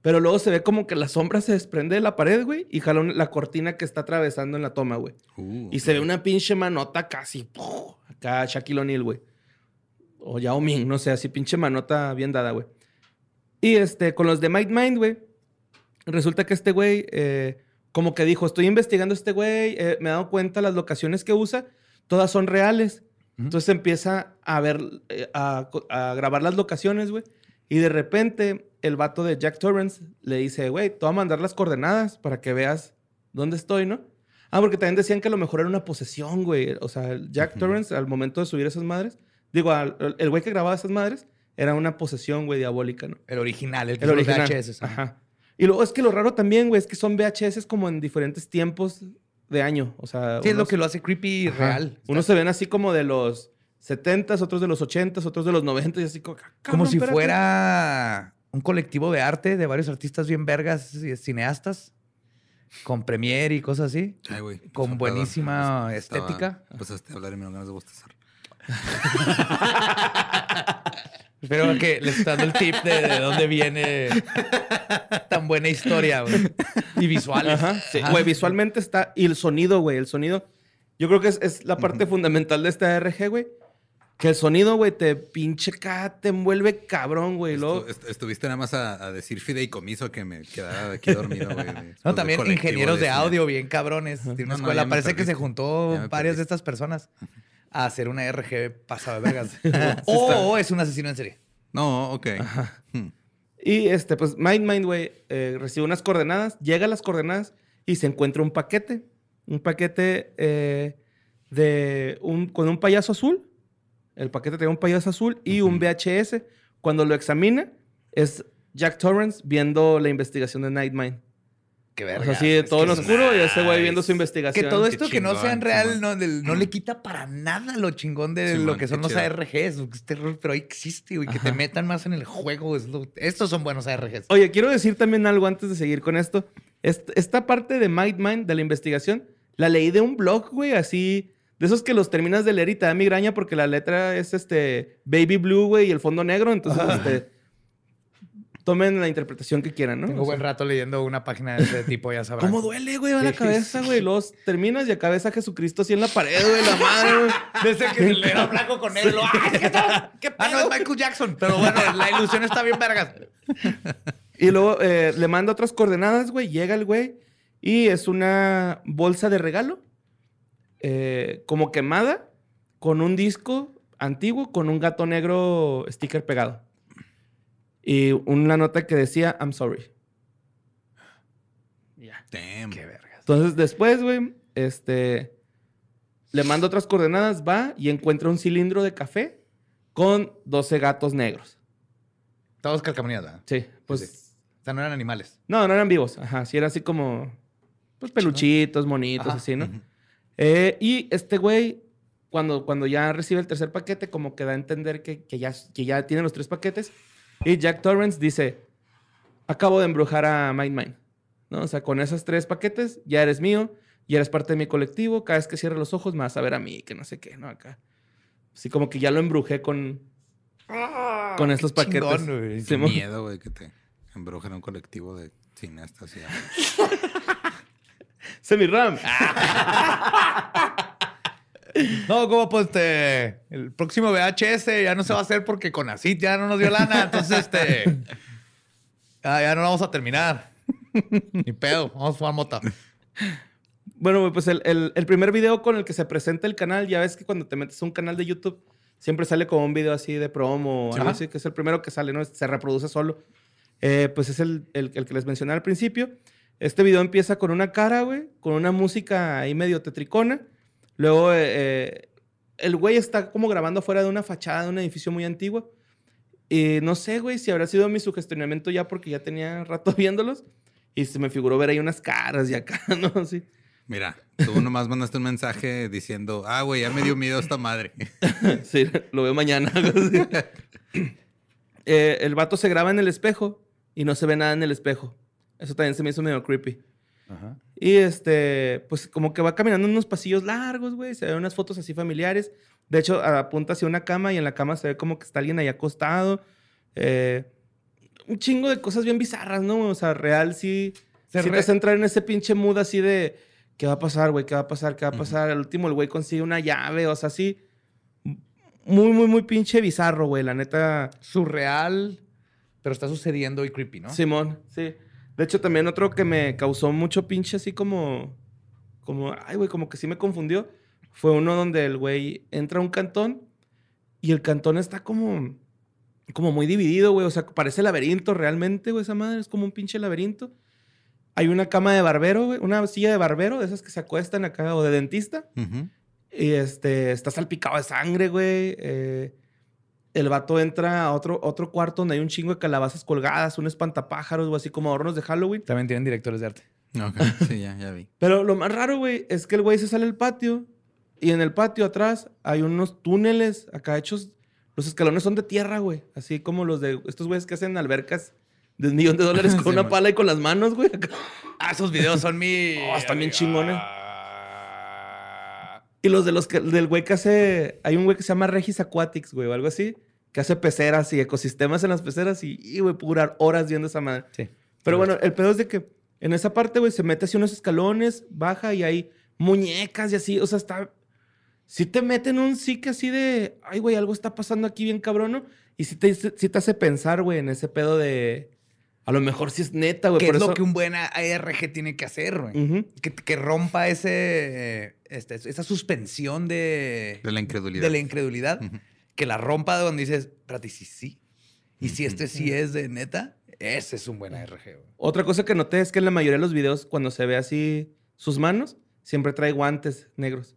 Pero luego se ve como que la sombra se desprende de la pared, güey. Y jala la cortina que está atravesando en la toma, güey. Uh, Y se ve una pinche manota casi. ¡puf! Acá Shaquille O'Neal, güey. O Yao Ming, no sé, así pinche manota bien dada, güey. Y este, con los de Might Mind, güey. Resulta que este güey, eh, como que dijo, estoy investigando a este güey, eh, me he dado cuenta las locaciones que usa, todas son reales. Entonces empieza a ver, eh, a, grabar las locaciones, güey. Y de repente el vato de Jack Torrance le dice, güey, te voy a mandar las coordenadas para que veas dónde estoy, ¿no? Ah, porque también decían que a lo mejor era una posesión, güey. O sea, Jack Ujú. Torrance, al momento de subir esas madres, digo, el güey que grababa esas madres, era una posesión, güey, diabólica, ¿no? El original, el, que El original. VHS. ajá. Ajá. Y luego es que lo raro también, güey, es que son VHS como en diferentes tiempos de año. O sea, Sí, es lo unos- que lo hace creepy Ajá. real. Unos se ven así como de los 70s, otros de los 80s, otros de los 90s, y así como... Como "Cabrón, si espérate". fuera un colectivo de arte de varios artistas bien vergas y cineastas. Con premier y cosas así. Ay, güey. con Pues, buenísima. Estaba- estética. Empezaste a hablar y me dieron ganas de bostezar. Espero que les está dando el tip de, de dónde viene tan buena historia, güey. Y visuales. Ajá, sí. Ajá. Güey, visualmente está... Y el sonido, güey, el sonido... Yo creo que es, es la parte fundamental de esta RG, güey. Que el sonido, güey, te pinche acá, te envuelve cabrón, güey. Luego... Estu- est- estuviste nada más a, a decir fideicomiso que me quedara aquí dormido, güey. No, también ingenieros de audio bien cabrones de una No, no, escuela. me Parece que se juntó varias de estas personas a hacer una RG pasada de vergas. *laughs* o, o es un asesino en serie. No, ok. Hmm. Y este, pues, Mind Mind, güey, eh, recibe unas coordenadas, llega a las coordenadas y se encuentra un paquete. Un paquete eh, de un, con un payaso azul. El paquete trae un payaso azul y un. VHS. Cuando lo examina, es Jack Torrance viendo la investigación de Nightmind. Qué O verga. sea, así, todo en oscuro y ese güey viendo su investigación. Que todo esto que no sea en real no, del- no le quita para nada lo chingón de lo que son los chido. ARGs. Este rol, pero ahí existe, güey. Que te metan más en el juego. es lo- estos son buenos ARGs. Oye, quiero decir también algo antes de seguir con esto. Est- esta parte de Mind Mind, de la investigación, la leí de un blog, güey, así. De esos que los terminas de leer y te da migraña porque la letra es este baby blue, güey, y el fondo negro. Entonces, este, tomen la interpretación que quieran, ¿no? Tengo O sea, buen rato leyendo una página de ese tipo, ya sabrán. ¿Cómo duele, güey? Va la cabeza, güey. Luego terminas y acá ves a Jesucristo así en la pared, güey, la madre, güey. Desde que le era blanco con negro. ¡Ay, qué tal! ¿Qué Ah, no, es Michael Jackson. Pero bueno, la ilusión está bien vergas. Y luego eh, le manda otras coordenadas, güey. Llega el güey y es una bolsa de regalo, eh, como quemada, con un disco antiguo, con un gato negro sticker pegado. Y una nota que decía, I'm sorry. Ya. Damn. Qué vergas. Entonces después, güey, este, le manda otras coordenadas, va y encuentra un cilindro de café con 12 gatos negros. Todos calcamonías, ¿verdad? Sí, pues... Sí. O sea, no eran animales. No, no eran vivos. Ajá, sí, era así como... Pues peluchitos, monitos, Ajá. así, ¿no? Eh, y este güey, cuando, cuando ya recibe el tercer paquete, como que da a entender que, que ya, que ya tiene los tres paquetes. Y Jack Torrance dice, acabo de embrujar a Mind Mind. ¿No? O sea, con esos tres paquetes ya eres mío, ya eres parte de mi colectivo. Cada vez que cierre los ojos me vas a ver a mí, que no sé qué, ¿no? Acá. Así como que ya lo embrujé con, con estos paquetes. chingón, güey. Sí, Qué miedo, güey, que te embrujen a un colectivo de cineastas. *laughs* Semi-Ram. *laughs* No, como pues este, el próximo VHS ya no se va a hacer porque con ACID ya no nos dio lana. Entonces, este, ya, ya no lo vamos a terminar. Ni pedo, vamos a fumar mota. Bueno, pues el, el- el primer video con el que se presenta el canal, ya ves que cuando te metes a un canal de YouTube, siempre sale como un video así de promo o algo así, que es el primero que sale, ¿no? Se reproduce solo. Eh, pues es el, el- el que les mencioné al principio. Este video empieza con una cara, güey, con una música ahí medio tetricona. Luego, eh, eh, el güey está como grabando fuera de una fachada de un edificio muy antiguo. Y no sé, güey, si habrá sido mi sugestionamiento ya porque ya tenía rato *laughs* viéndolos. Y se me figuró ver ahí unas caras y acá, *laughs* ¿no? Así. Mira, tú nomás mandaste un mensaje diciendo, ah, güey, ya me dio miedo esta madre. *laughs* Sí, lo veo mañana. Eh, el vato se graba en el espejo y no se ve nada en el espejo. Eso también se me hizo medio creepy. Y este, pues como que va caminando en unos pasillos largos, güey. Se ven unas fotos así familiares. De hecho, apunta hacia una cama y en la cama se ve como que está alguien ahí acostado. Eh, un chingo de cosas bien bizarras, ¿no? O sea, real sí. Se sí te re- hace entrar en ese pinche mood así de. ¿Qué va a pasar, güey? ¿Qué va a pasar? ¿Qué va a pasar? Al último, el güey consigue una llave, o sea, sí. Muy, muy, muy pinche bizarro, güey. La neta. Surreal, pero está sucediendo y creepy, ¿no? Simón, sí. De hecho, también otro que me causó mucho pinche así como. Como, ay, güey, como que sí me confundió. Fue uno donde el güey entra a un cantón y el cantón está como. Como muy dividido, güey. O sea, parece laberinto realmente, güey, esa madre. Es como un pinche laberinto. Hay una cama de barbero, güey. Una silla de barbero, de esas que se acuestan acá, o de dentista. Y este, está salpicado de sangre, güey. Eh, el vato entra a otro, otro cuarto donde hay un chingo de calabazas colgadas, un espantapájaros, o así como adornos de Halloween. También tienen directores de arte. Ok, *laughs* sí, ya, ya vi. Pero lo más raro, güey, es que el güey se sale al patio y en el patio atrás hay unos túneles acá hechos. Los escalones son de tierra, güey. Así como los de estos güeyes que hacen albercas de un millón de dólares *laughs* con Sí, una man. pala y con las manos, güey. acá. Ah, esos videos son mi. *laughs* Oh, están bien chingones. Y los de los que, del güey que hace. Hay un güey que se llama Regis Aquatics, güey, o algo así. Que hace peceras y ecosistemas en las peceras y, y güey, durar horas viendo esa madre. Sí. Pero bueno, el pedo es de que en esa parte, güey, se mete así unos escalones, baja y hay muñecas y así. O sea, está. Si te meten un psique así de. Ay, güey, algo está pasando aquí bien cabrón, ¿no? Y si te, sí te hace pensar, güey, en ese pedo de. A lo mejor sí es neta, güey. ¿Qué por es lo que un buen ARG tiene que hacer, güey? Que, que rompa ese, este, esa suspensión de, De la incredulidad. de la incredulidad. Que la rompa de donde dices, espérate, sí, sí. Y si este sí es de neta, ese es un buen ARG, güey. Otra cosa que noté es que en la mayoría de los videos, cuando se ve así sus manos, siempre trae guantes negros.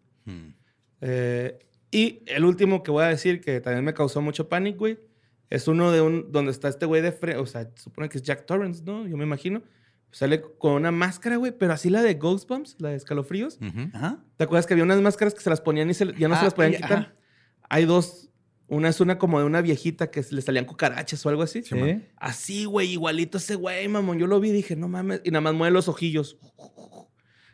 Eh, y el último que voy a decir, que también me causó mucho pánico, güey, es uno de un, donde está este güey de frente, o sea, supone que es Jack Torrance, ¿no? Yo me imagino. Sale con una máscara, güey, pero así la de Ghostbumps, la de escalofríos. Ajá. ¿Te acuerdas que había unas máscaras que se las ponían y se- ya no Ah, se las podían ya, quitar? ajá. Hay dos. Una es una como de una viejita que le salían cucarachas o algo así. Sí. Así, güey, igualito ese güey, mamón. Yo lo vi y dije, no mames. Y nada más mueve los ojillos.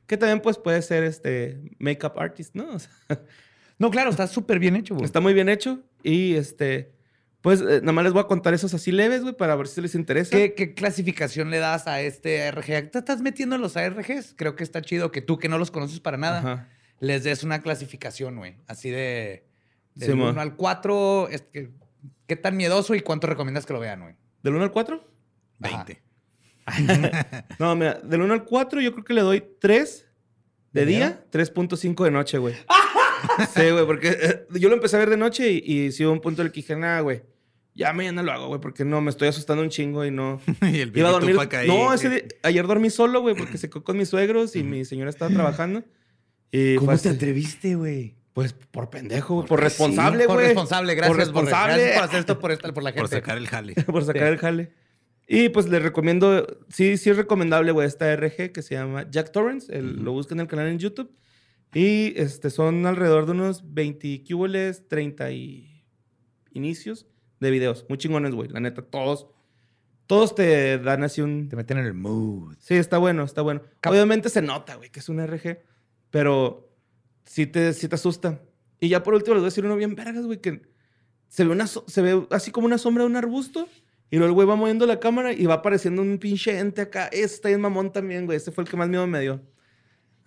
Que también, pues, puede ser este make-up artist, ¿no? *laughs* O sea, No, claro, está súper bien hecho, güey. está muy bien hecho. Y este, pues, eh, nada más les voy a contar esos así leves, güey, para ver si les interesa. ¿Qué, qué clasificación le das a este ARG? ¿Te estás metiendo en los ARGs? Creo que está chido que tú, que no los conoces para nada, Ajá. les des una clasificación, güey. Así de... Del Simón. 1 al 4, ¿qué tan miedoso y cuánto recomiendas que lo vean, güey? ¿Del 1 al 4? Ajá. 20. *laughs* No, mira, del 1 al 4 yo creo que le doy 3 de ¿De día, 3.5 de noche, güey. *laughs* sí, güey, porque eh, yo lo empecé a ver de noche y, y sí hubo un punto en el que dije, nada, güey. Ya mañana lo hago, güey, porque no, me estoy asustando un chingo y no. *laughs* y el Iba a dormir. Ahí. No, ese día- ayer dormí solo, güey, porque se quedó con mis suegros y mi señora estaba trabajando. Y ¿Cómo fue te atreviste, güey? Pues por pendejo, güey, por responsable, Sí, Por güey. responsable, gracias. Por responsable. Gracias por hacer esto por, esta- por la gente. Por sacar el jale. *laughs* por sacar Sí. el jale. Y pues les recomiendo, sí, sí es recomendable, güey, esta RG que se llama Jack Torrance. el- Lo buscan en el canal en YouTube. Y este, son alrededor de unos 20 cuboles, 30 y inicios de videos. Muy chingones, güey. La neta, todos, todos te dan así un... Te meten en el mood. Sí, está bueno, está bueno. Obviamente se nota, güey, que es un RG, pero sí te, sí te asusta. Y ya por último les voy a decir uno bien vergas, güey, que se ve, una, se ve así como una sombra de un arbusto y luego el güey va moviendo la cámara y va apareciendo un pinche ente acá. Este bien mamón también, güey. Este fue el que más miedo me dio.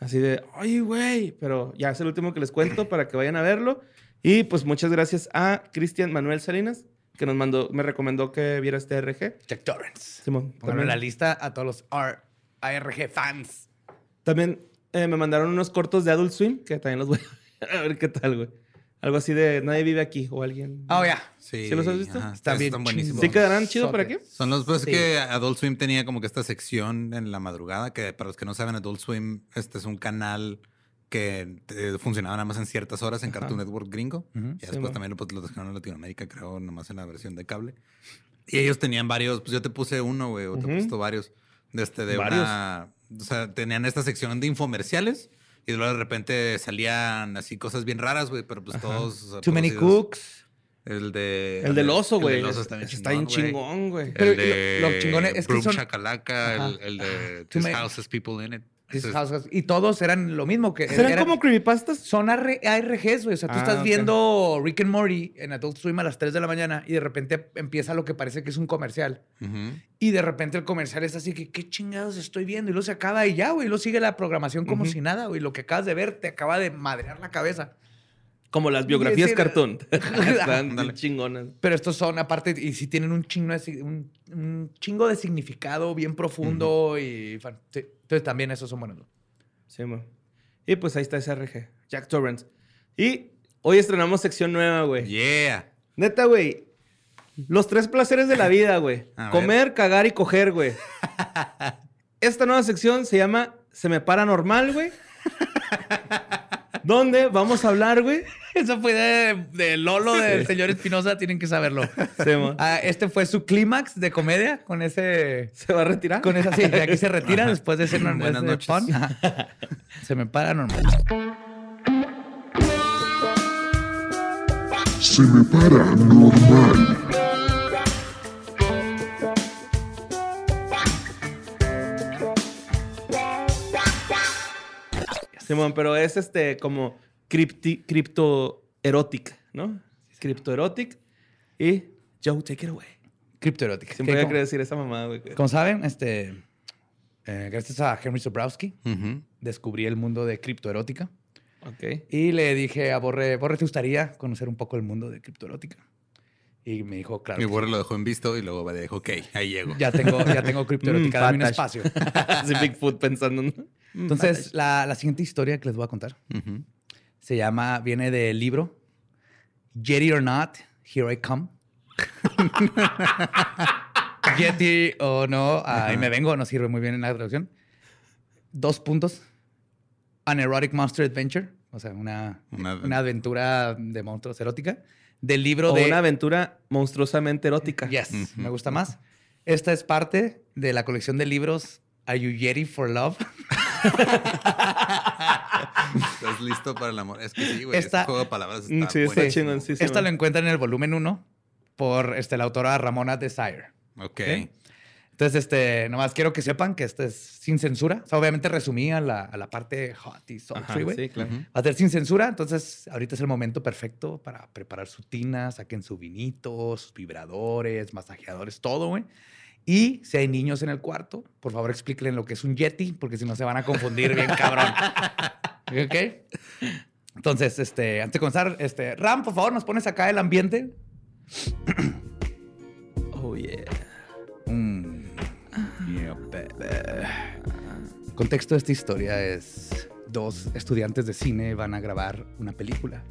Así de, ay, güey. Pero ya es el último que les cuento para que vayan a verlo. Y pues muchas gracias a Cristian Manuel Salinas, que nos mandó, me recomendó que viera este RG. Jack Torrance. Simón, Pónganlo en la lista a todos los R- ARG fans. También eh, me mandaron unos cortos de Adult Swim, que también los voy *laughs* a ver qué tal, güey. Algo así de Nadie vive aquí o alguien. Oh, ya. Sí, ¿Sí los has visto? ajá, Está bien Están buenísimos. ¿Sí quedarán chido por aquí? Sotes. Son los pues Sí. que Adult Swim tenía como que esta sección en la madrugada, que para los que no saben, Adult Swim este es un canal que eh, funcionaba nada más en ciertas horas en Cartoon Network gringo. Ujú. Y Sí, después también pues, lo dejaron en Latinoamérica, creo, nomás en la versión de cable. Y ellos tenían varios, pues yo te puse uno, güey, o te he puesto varios. De este, de Varios. una. O sea, tenían esta sección de infomerciales. Y luego de repente salían así cosas bien raras, güey, pero pues todos. o sea, Too many cooks. El de. El del oso, el güey. del oso está bien Está bien chingón, güey. chingón, güey. El de lo- lo chingón es que Broom son- Shakalaka, el, Ajá. el de Too This many- House has People in It. Houses. Y todos eran lo mismo. que ¿Serán eran- como creepypastas? Son AR- ARGs, güey. O sea, tú Ah, estás viendo Rick and Morty en Adult Swim a las 3 de la mañana y de repente empieza lo que parece que es un comercial. Y de repente el comercial es así que, ¿qué chingados estoy viendo? Y luego se acaba y ya, güey. Y luego sigue la programación como si nada, güey. Lo que acabas de ver te acaba de madrear la cabeza. Como las biografías sí, cartoon. *laughs* Están chingonas. Pero estos son, aparte, y sí tienen un chingo de, un, un chingo de significado bien profundo y... sí. Entonces también esos son buenos. Sí, man. Y pues ahí está ese RG. Jack Torrance. Y hoy estrenamos sección nueva, güey. Yeah. Neta, güey. Los tres placeres de la vida, güey. *laughs* Comer, cagar y coger, güey. *laughs* Esta nueva sección se llama Se me para normal, güey. *laughs* donde vamos a hablar, güey. Eso fue de, de Lolo del señor Espinosa, tienen que saberlo. Sí. Ah, este fue su clímax de comedia con ese... ¿Se va a retirar? Con esa, sí, de aquí se retira Ajá. después de ese, Buenas ese noches. Ajá. *laughs* Se me para normal. Se me para normal. Simón, pero es este como cripti, criptoerótica, ¿no? Criptoerótica. Y Joe, take it away. Criptoerótica. Siempre Que voy a decir esa mamada, güey. como saben, este, eh, gracias a Henry Sobrowski, Ujú. descubrí el mundo de criptoerótica. Ok. Y le dije a Borre, Borre, ¿te gustaría conocer un poco el mundo de criptoerótica? Y me dijo, claro. Mi borre lo dejó en visto y luego me dijo, ok, ahí llego. sí. Ya tengo, ya tengo *laughs* criptoerótica, Mm, dame un espacio. *laughs* Así Bigfoot pensando. ¿no? Entonces, la, la siguiente historia que les voy a contar Ujú. Se llama, viene del libro Yeti or Not, Here I Come. *laughs* Yeti o no, ahí me vengo, no sirve muy bien en la traducción. Dos puntos. An Erotic Monster Adventure, o sea, una, Una- una aventura de monstruos erótica. Del libro O de... una aventura monstruosamente erótica. Yes, me gusta más. Esta es parte de la colección de libros Are You Yeti for Love? *laughs* ¿Estás listo para el amor? Es que sí, güey. Esta- Ese juego de palabras Mm, está sí, está chingón, sí, sí. Esta lo encuentran en el volumen 1 por este, la autora Ramona Desire. Ok. ¿Ok? Entonces, este, nomás quiero que sepan que este es sin censura. O sea, obviamente resumí a la, a la parte hot y sultry, güey. sí, claro. Va a ser sin censura, entonces ahorita es el momento perfecto para preparar su tina, saquen su vinito, sus vibradores, masajeadores, todo, güey. Y si hay niños en el cuarto, por favor explíquenle lo que es un Yeti, porque si no se van a confundir bien cabrón. *laughs* ¿Ok? Entonces, este, antes de comenzar, este, Ram, por favor, nos pones acá el ambiente. *clears throat* Oh, yeah. Mm, yeah, Contexto de esta historia es dos estudiantes de cine van a grabar una película.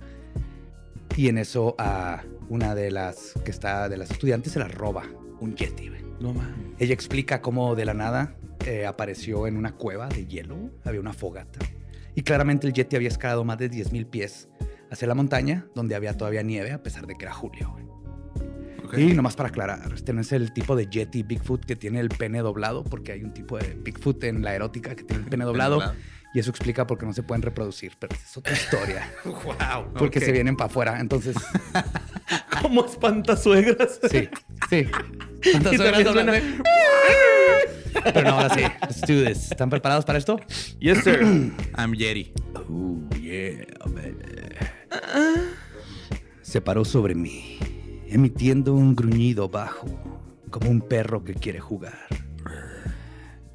Y en eso a una de las que está de las estudiantes se la roba un yeti. No mames. Ella explica cómo de la nada eh, apareció en una cueva de hielo, había una fogata. Y claramente el Yeti había escalado más de 10.000 pies hacia la montaña, donde había todavía nieve, a pesar de que era julio. Y nomás para aclarar, este no es el tipo de Yeti Bigfoot que tiene el pene doblado, porque hay un tipo de Bigfoot en la erótica que tiene el pene *laughs* doblado. Y eso explica por qué no se pueden reproducir, pero es otra historia. *laughs* Wow. Porque se vienen para afuera. Entonces, *laughs* Como espantasuegras. sí, sí. También suena- suena- Pero no, ahora sí. Let's do this. ¿Están preparados para esto? Yes, sir. *clears throat* I'm Yeti. Oh, yeah, baby. Se paró sobre mí, emitiendo un gruñido bajo, como un perro que quiere jugar.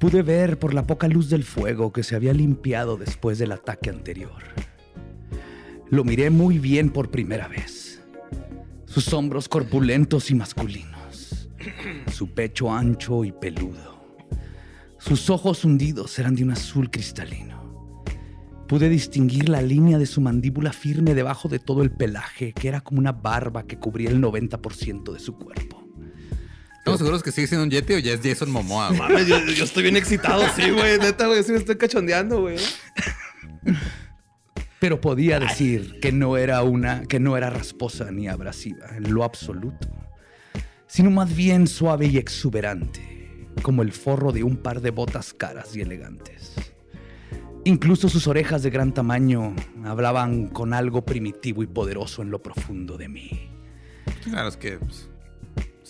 Pude ver por la poca luz del fuego que se había limpiado después del ataque anterior. Lo miré muy bien por primera vez. Sus hombros corpulentos y masculinos. Su pecho ancho y peludo. Sus ojos hundidos eran de un azul cristalino. Pude distinguir la línea de su mandíbula firme debajo de todo el pelaje, que era como una barba que cubría el 90% de su cuerpo. ¿Estamos seguros que sigue siendo un Yeti o ya es Jason Momoa? güey? Mames, yo, yo estoy bien excitado, sí, güey. Neta, güey, sí me estoy cachondeando, güey. Pero podía decir que no era una, que no era rasposa ni abrasiva en lo absoluto, sino más bien suave y exuberante, como el forro de un par de botas caras y elegantes. Incluso sus orejas de gran tamaño hablaban con algo primitivo y poderoso en lo profundo de mí. Claro, es que pues,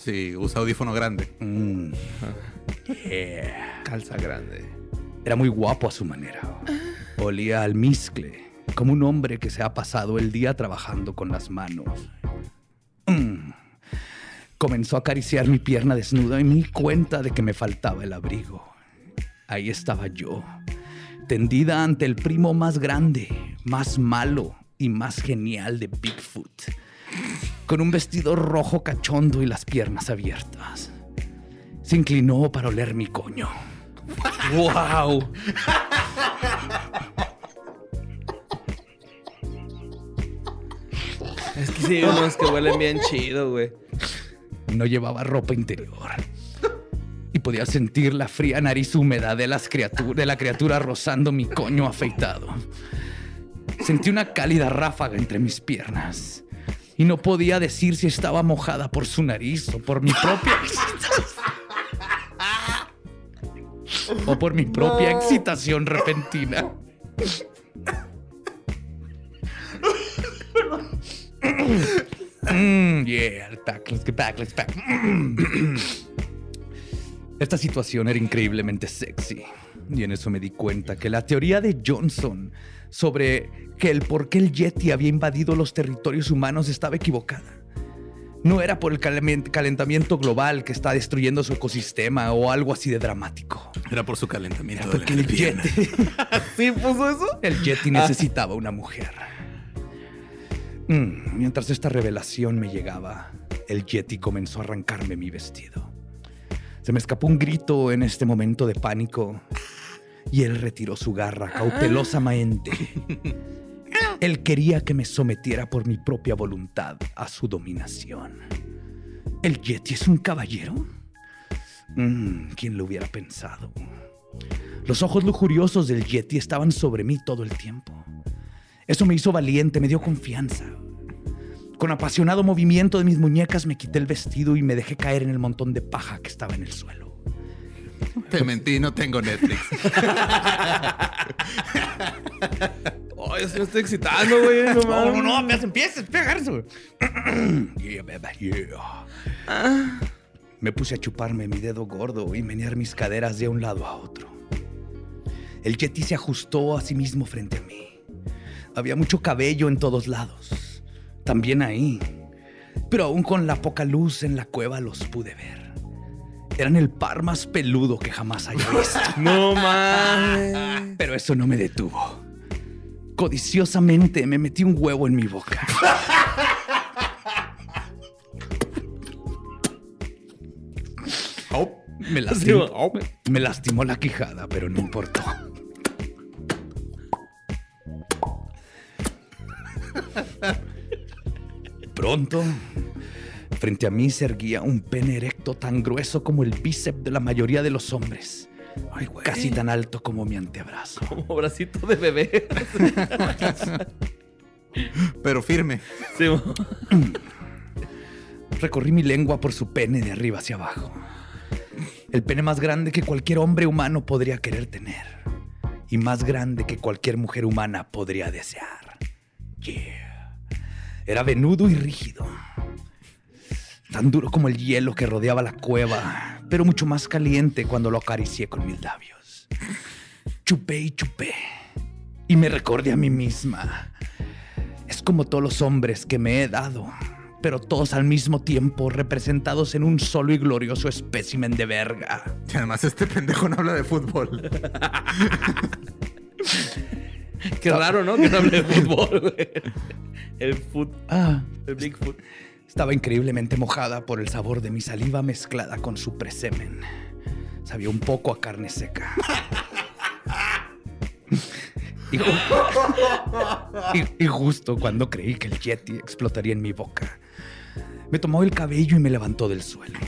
sí, usa audífono grande. Mm. Yeah. Calza grande. Era muy guapo a su manera. Olía al miscle, como un hombre que se ha pasado el día trabajando con las manos. Mm. Comenzó a acariciar mi pierna desnuda y me di cuenta de que me faltaba el abrigo. Ahí estaba yo, tendida ante el primo más grande, más malo y más genial de Bigfoot, con un vestido rojo cachondo y las piernas abiertas. Se inclinó para oler mi coño. ¡Wow! Es que sí, unos que huelen bien chido, güey. No llevaba ropa interior. Y podía sentir la fría nariz húmeda de, las de la criatura rozando mi coño afeitado. Sentí una cálida ráfaga entre mis piernas. Y no podía decir si estaba mojada por su nariz o por mi propia *laughs* o por mi propia excitación repentina. Mm, yeah, back, let's get back, let's back. Esta situación era increíblemente sexy. Y en eso me di cuenta que la teoría de Johnson sobre que el por qué el Yeti había invadido los territorios humanos estaba equivocada. No era por el calentamiento global que está destruyendo su ecosistema o algo así de dramático. Era por su calentamiento. de la Porque el. Yeti, *laughs* ¿Sí puso eso? el Yeti necesitaba una mujer. Mm, mientras esta revelación me llegaba, el Yeti comenzó a arrancarme mi vestido. Se me escapó un grito en este momento de pánico y él retiró su garra cautelosamente. Él quería que me sometiera por mi propia voluntad a su dominación. ¿El Yeti es un caballero? Mm, ¿Quién lo hubiera pensado? Los ojos lujuriosos del Yeti estaban sobre mí todo el tiempo. Eso me hizo valiente, me dio confianza. Con apasionado movimiento de mis muñecas me quité el vestido y me dejé caer en el montón de paja que estaba en el suelo. Te mentí, no tengo Netflix. Oh, yo me estoy excitando, güey. No, mames. apenas empieces, pegar eso. yeah, baby, yeah. Me puse a chuparme mi dedo gordo y menear mis caderas de un lado a otro. El Yeti se ajustó a sí mismo frente a mí. Había mucho cabello en todos lados. También ahí. Pero aún con la poca luz en la cueva los pude ver eran el par más peludo que jamás haya visto. *laughs* no mames. Pero eso no me detuvo. Codiciosamente me metí un huevo en mi boca. me, lastimó, me lastimó la quijada, pero no importó. Pronto frente a mí se erguía un pene erecto tan grueso como el bíceps de la mayoría de los hombres. Ay, güey. Casi tan alto como mi antebrazo. Como bracito de bebé. *laughs* Pero firme. Sí, *clears throat* Recorrí mi lengua por su pene de arriba hacia abajo. El pene más grande que cualquier hombre humano podría querer tener. Y más grande que cualquier mujer humana podría desear. Yeah. Era venudo y rígido. Tan duro como el hielo que rodeaba la cueva, pero mucho más caliente cuando lo acaricié con mis labios. Chupé y chupé. Y me recordé a mí misma. Es como todos los hombres que me he dado, pero todos al mismo tiempo representados en un solo y glorioso espécimen de verga. Y además este pendejo no habla de fútbol. Qué raro, ¿no? Que no hable de fútbol, güey. El foot, Ah, el Bigfoot. Estaba increíblemente mojada por el sabor de mi saliva mezclada con su presemen. Sabía un poco a carne seca. Y, ju- y- y justo cuando creí que el Yeti explotaría en mi boca, me tomó el cabello y me levantó del suelo.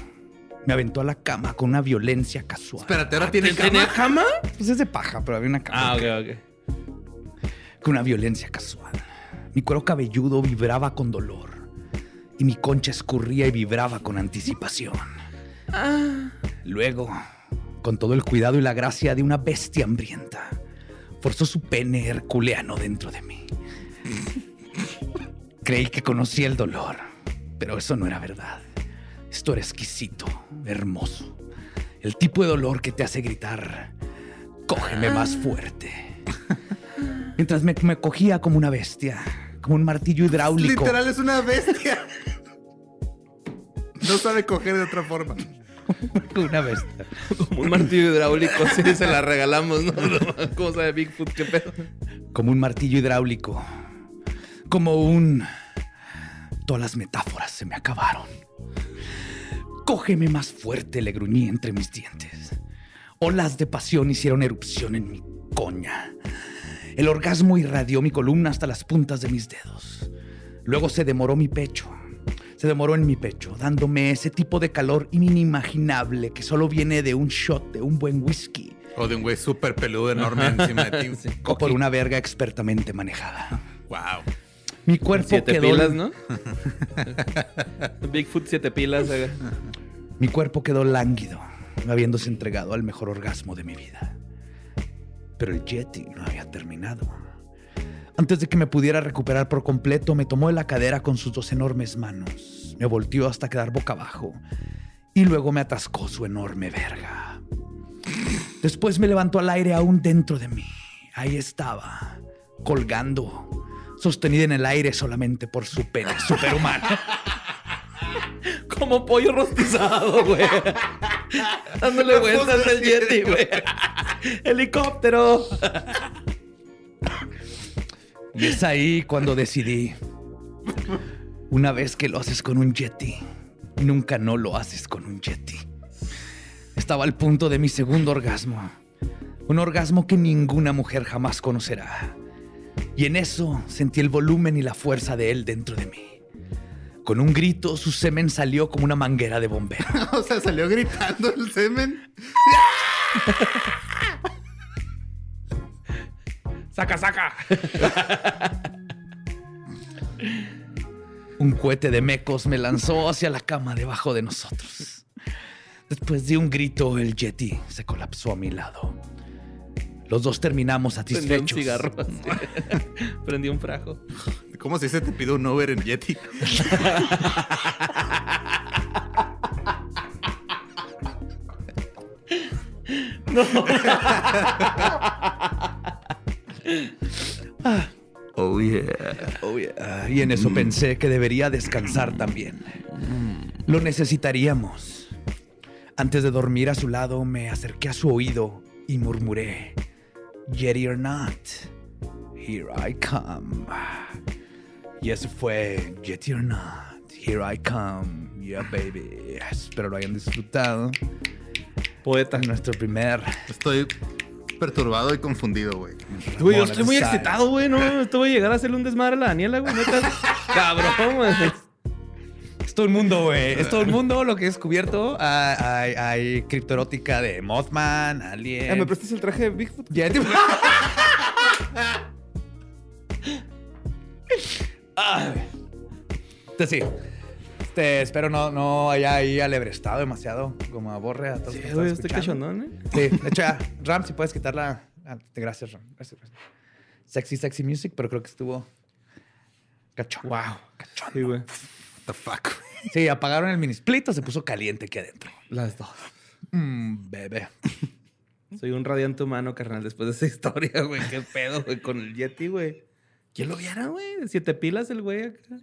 Me aventó a la cama con una violencia casual. Espérate, ahora tiene ¿Tenía cama. cama? Pues es de paja, pero había una cama. Ah, ok, ok. con una violencia casual. Mi cuero cabelludo vibraba con dolor y mi concha escurría y vibraba con anticipación. Luego, con todo el cuidado y la gracia de una bestia hambrienta, forzó su pene herculeano dentro de mí. Creí que conocía el dolor, pero eso no era verdad. Esto era exquisito, hermoso. El tipo de dolor que te hace gritar, cógeme más fuerte. Mientras me, me cogía como una bestia, como un martillo hidráulico. Literal es una bestia. *laughs* No sabe coger de otra forma. *laughs* Una bestia. Como un martillo hidráulico, sí, se la regalamos, ¿no? *laughs* ¿Cómo sabe Bigfoot? ¿Qué pedo? Como un martillo hidráulico. Como un... Todas las metáforas se me acabaron. Cógeme más fuerte, le gruñí entre mis dientes. Olas de pasión hicieron erupción en mi coña. El orgasmo irradió mi columna hasta las puntas de mis dedos. Luego se demoró mi pecho. Se demoró en mi pecho, dándome ese tipo de calor inimaginable que solo viene de un shot de un buen whisky O de un güey súper peludo enorme encima de ti. *laughs* o por una verga expertamente manejada. Wow. Mi cuerpo Siete quedó pilas, ¿no? *laughs* Bigfoot, siete pilas. eh. Mi cuerpo quedó lánguido, habiéndose entregado al mejor orgasmo de mi vida. Pero el Yeti no había terminado. Antes de que me pudiera recuperar por completo, me tomó de la cadera con sus dos enormes manos, me volteó hasta quedar boca abajo y luego me atascó su enorme verga. Después me levantó al aire aún dentro de mí. Ahí estaba, colgando, sostenida en el aire solamente por su pene *laughs* superhumano. Como pollo rostizado, güey. *laughs* Dándole vueltas al Yeti, güey. *laughs* Helicóptero. Y es ahí cuando decidí, una vez que lo haces con un Yeti, nunca no lo haces con un Yeti. Estaba al punto de mi segundo orgasmo, un orgasmo que ninguna mujer jamás conocerá. Y en eso sentí el volumen y la fuerza de él dentro de mí. Con un grito, su semen salió como una manguera de bombero. *laughs* O sea, salió gritando el semen. Saca, saca. Un cohete de mecos me lanzó hacia la cama debajo de nosotros. Después de un grito, el Yeti se colapsó a mi lado. Los dos terminamos Prendí un satisfechos. cigarro. *laughs* *laughs* Prendí un frajo. ¿Cómo se dice te pido un Uber en Yeti? *laughs* Oh yeah. Oh, yeah. Y en eso pensé que debería descansar también. Lo necesitaríamos. Antes de dormir a su lado, me acerqué a su oído y murmuré: Yeti or not, here I come. Y eso fue Yeti or not, here I come. Yeah, baby. Espero lo hayan disfrutado. Poeta. Nuestro primer Estoy perturbado y confundido, güey. Güey, yo estoy muy excitado, güey. No, esto voy a llegar a hacerle un desmadre a la Daniela, güey. *laughs* Cabrón, güey. Es todo el mundo, güey. *laughs* Es todo el mundo lo que he descubierto. Ah, Hay, hay criptoerótica de Mothman, Alien. Ah, ¿Me prestas el traje de Bigfoot? Ya te-. Entonces sí. Este, espero no, no haya ahí alebrestado demasiado como aborre a todos Sí, los que están estoy escuchando. cachondón, ¿eh? Sí, de hecho ya, Ram, si puedes quitarla. ah, Gracias, Ram. Gracias, gracias. Sexy, sexy music, pero creo que estuvo cachondo. Wow. Sí, güey. What the fuck, güey. Sí, apagaron el mini split o se puso caliente aquí adentro. Las dos. Mm, bebé. Soy un radiante humano, carnal, después de esa *laughs* historia, güey. Qué pedo, güey, con el Yeti, güey. ¿Quién lo viera, güey? Siete pilas el güey acá.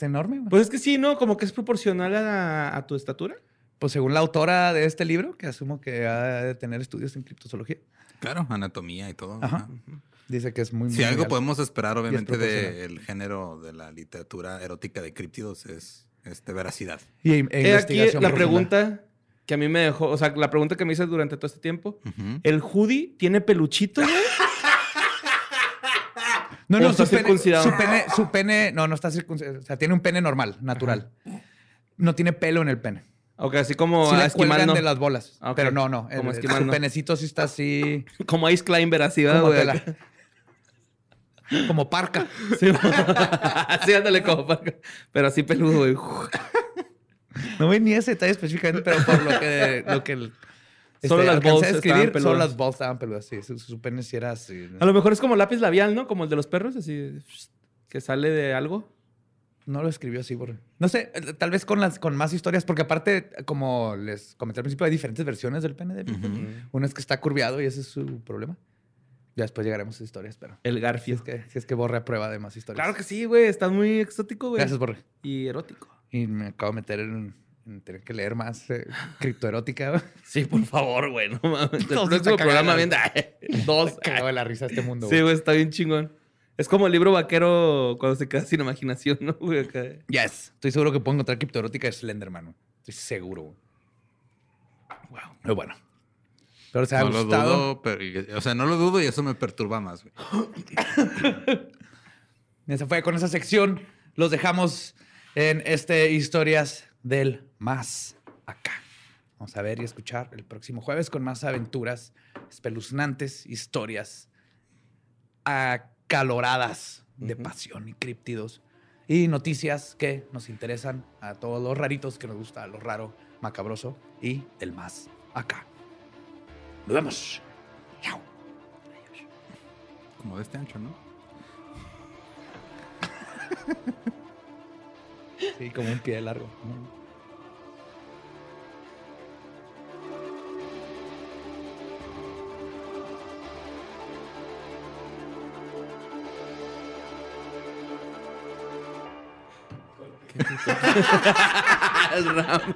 Enorme, güey. Pues es que sí, ¿no? Como que es proporcional a, a tu estatura. Pues según la autora de este libro, que asumo que ha de tener estudios en criptozoología, Claro, anatomía y todo. Ajá. ajá. Dice que es muy, muy Si algo legal. podemos esperar, obviamente, del género de la literatura erótica de críptidos es este, veracidad. Y, e He aquí la profunda. pregunta que a mí me dejó, o sea, la pregunta que me hice durante todo este tiempo. ¿El hoodie tiene peluchito, güey? No, ¿O no, está su pene, circuncidado? su pene, su pene, no, no está circuncidado. O sea, tiene un pene normal, natural. No tiene pelo en el pene. Ok, así como sí a Esquimal, ¿no? de las bolas. Ah. Pero no, no. Como el- Esquimal, su no. penecito sí está así *laughs* Como Ice Climber, así, ¿verdad, como güey? Como parca. Sí, *laughs* sí, ándale como para- Pero así peludo, güey. No vi ni ese detalle específicamente, pero por lo que, lo que el- Solo las balls escribir, peludas. solo las balls estaban peludas, sí. Su, su pene sí era así. A lo mejor es como lápiz labial, ¿no? Como el de los perros, así que sale de algo. No lo escribió así, por... No sé, tal vez con las con más historias, porque aparte, como les comenté al principio, hay diferentes versiones del pene de Bigfoot. Ujú. Uno es que está curviado y ese es su problema. Ya después llegaremos a esas historias, pero El si Garfio. es que, si es que Borre aprueba de más historias. Claro que sí, güey. Estás muy exótico, güey. Gracias, Borre. Y erótico. Y me acabo de meter en, en tener que leer más eh, criptoerótica. *laughs* Sí, por favor, güey. No mames. El *laughs* próximo programa viene *laughs* dos. Cagado de la risa este mundo. Sí, güey, está bien chingón. Es como el libro vaquero cuando se queda sin imaginación, ¿no, güey? Acá. Yes. Estoy seguro que puedo encontrar criptoerótica de Slenderman. güey. Estoy seguro. güey. Wow. Pero bueno. Pero se ha No lo gustado. dudo, pero, y- o sea, no lo dudo y eso me perturba más, güey. *coughs* Y se fue con esa sección. Los dejamos en este Historias del Más Acá. Vamos a ver y escuchar el próximo jueves con más aventuras espeluznantes, historias acaloradas de pasión y críptidos y noticias que nos interesan a todos los raritos que nos gusta lo raro, macabroso y el más acá. Nos vemos. Chao. Como de este ancho, ¿no? Sí, como un pie largo. ¿no? El Ram.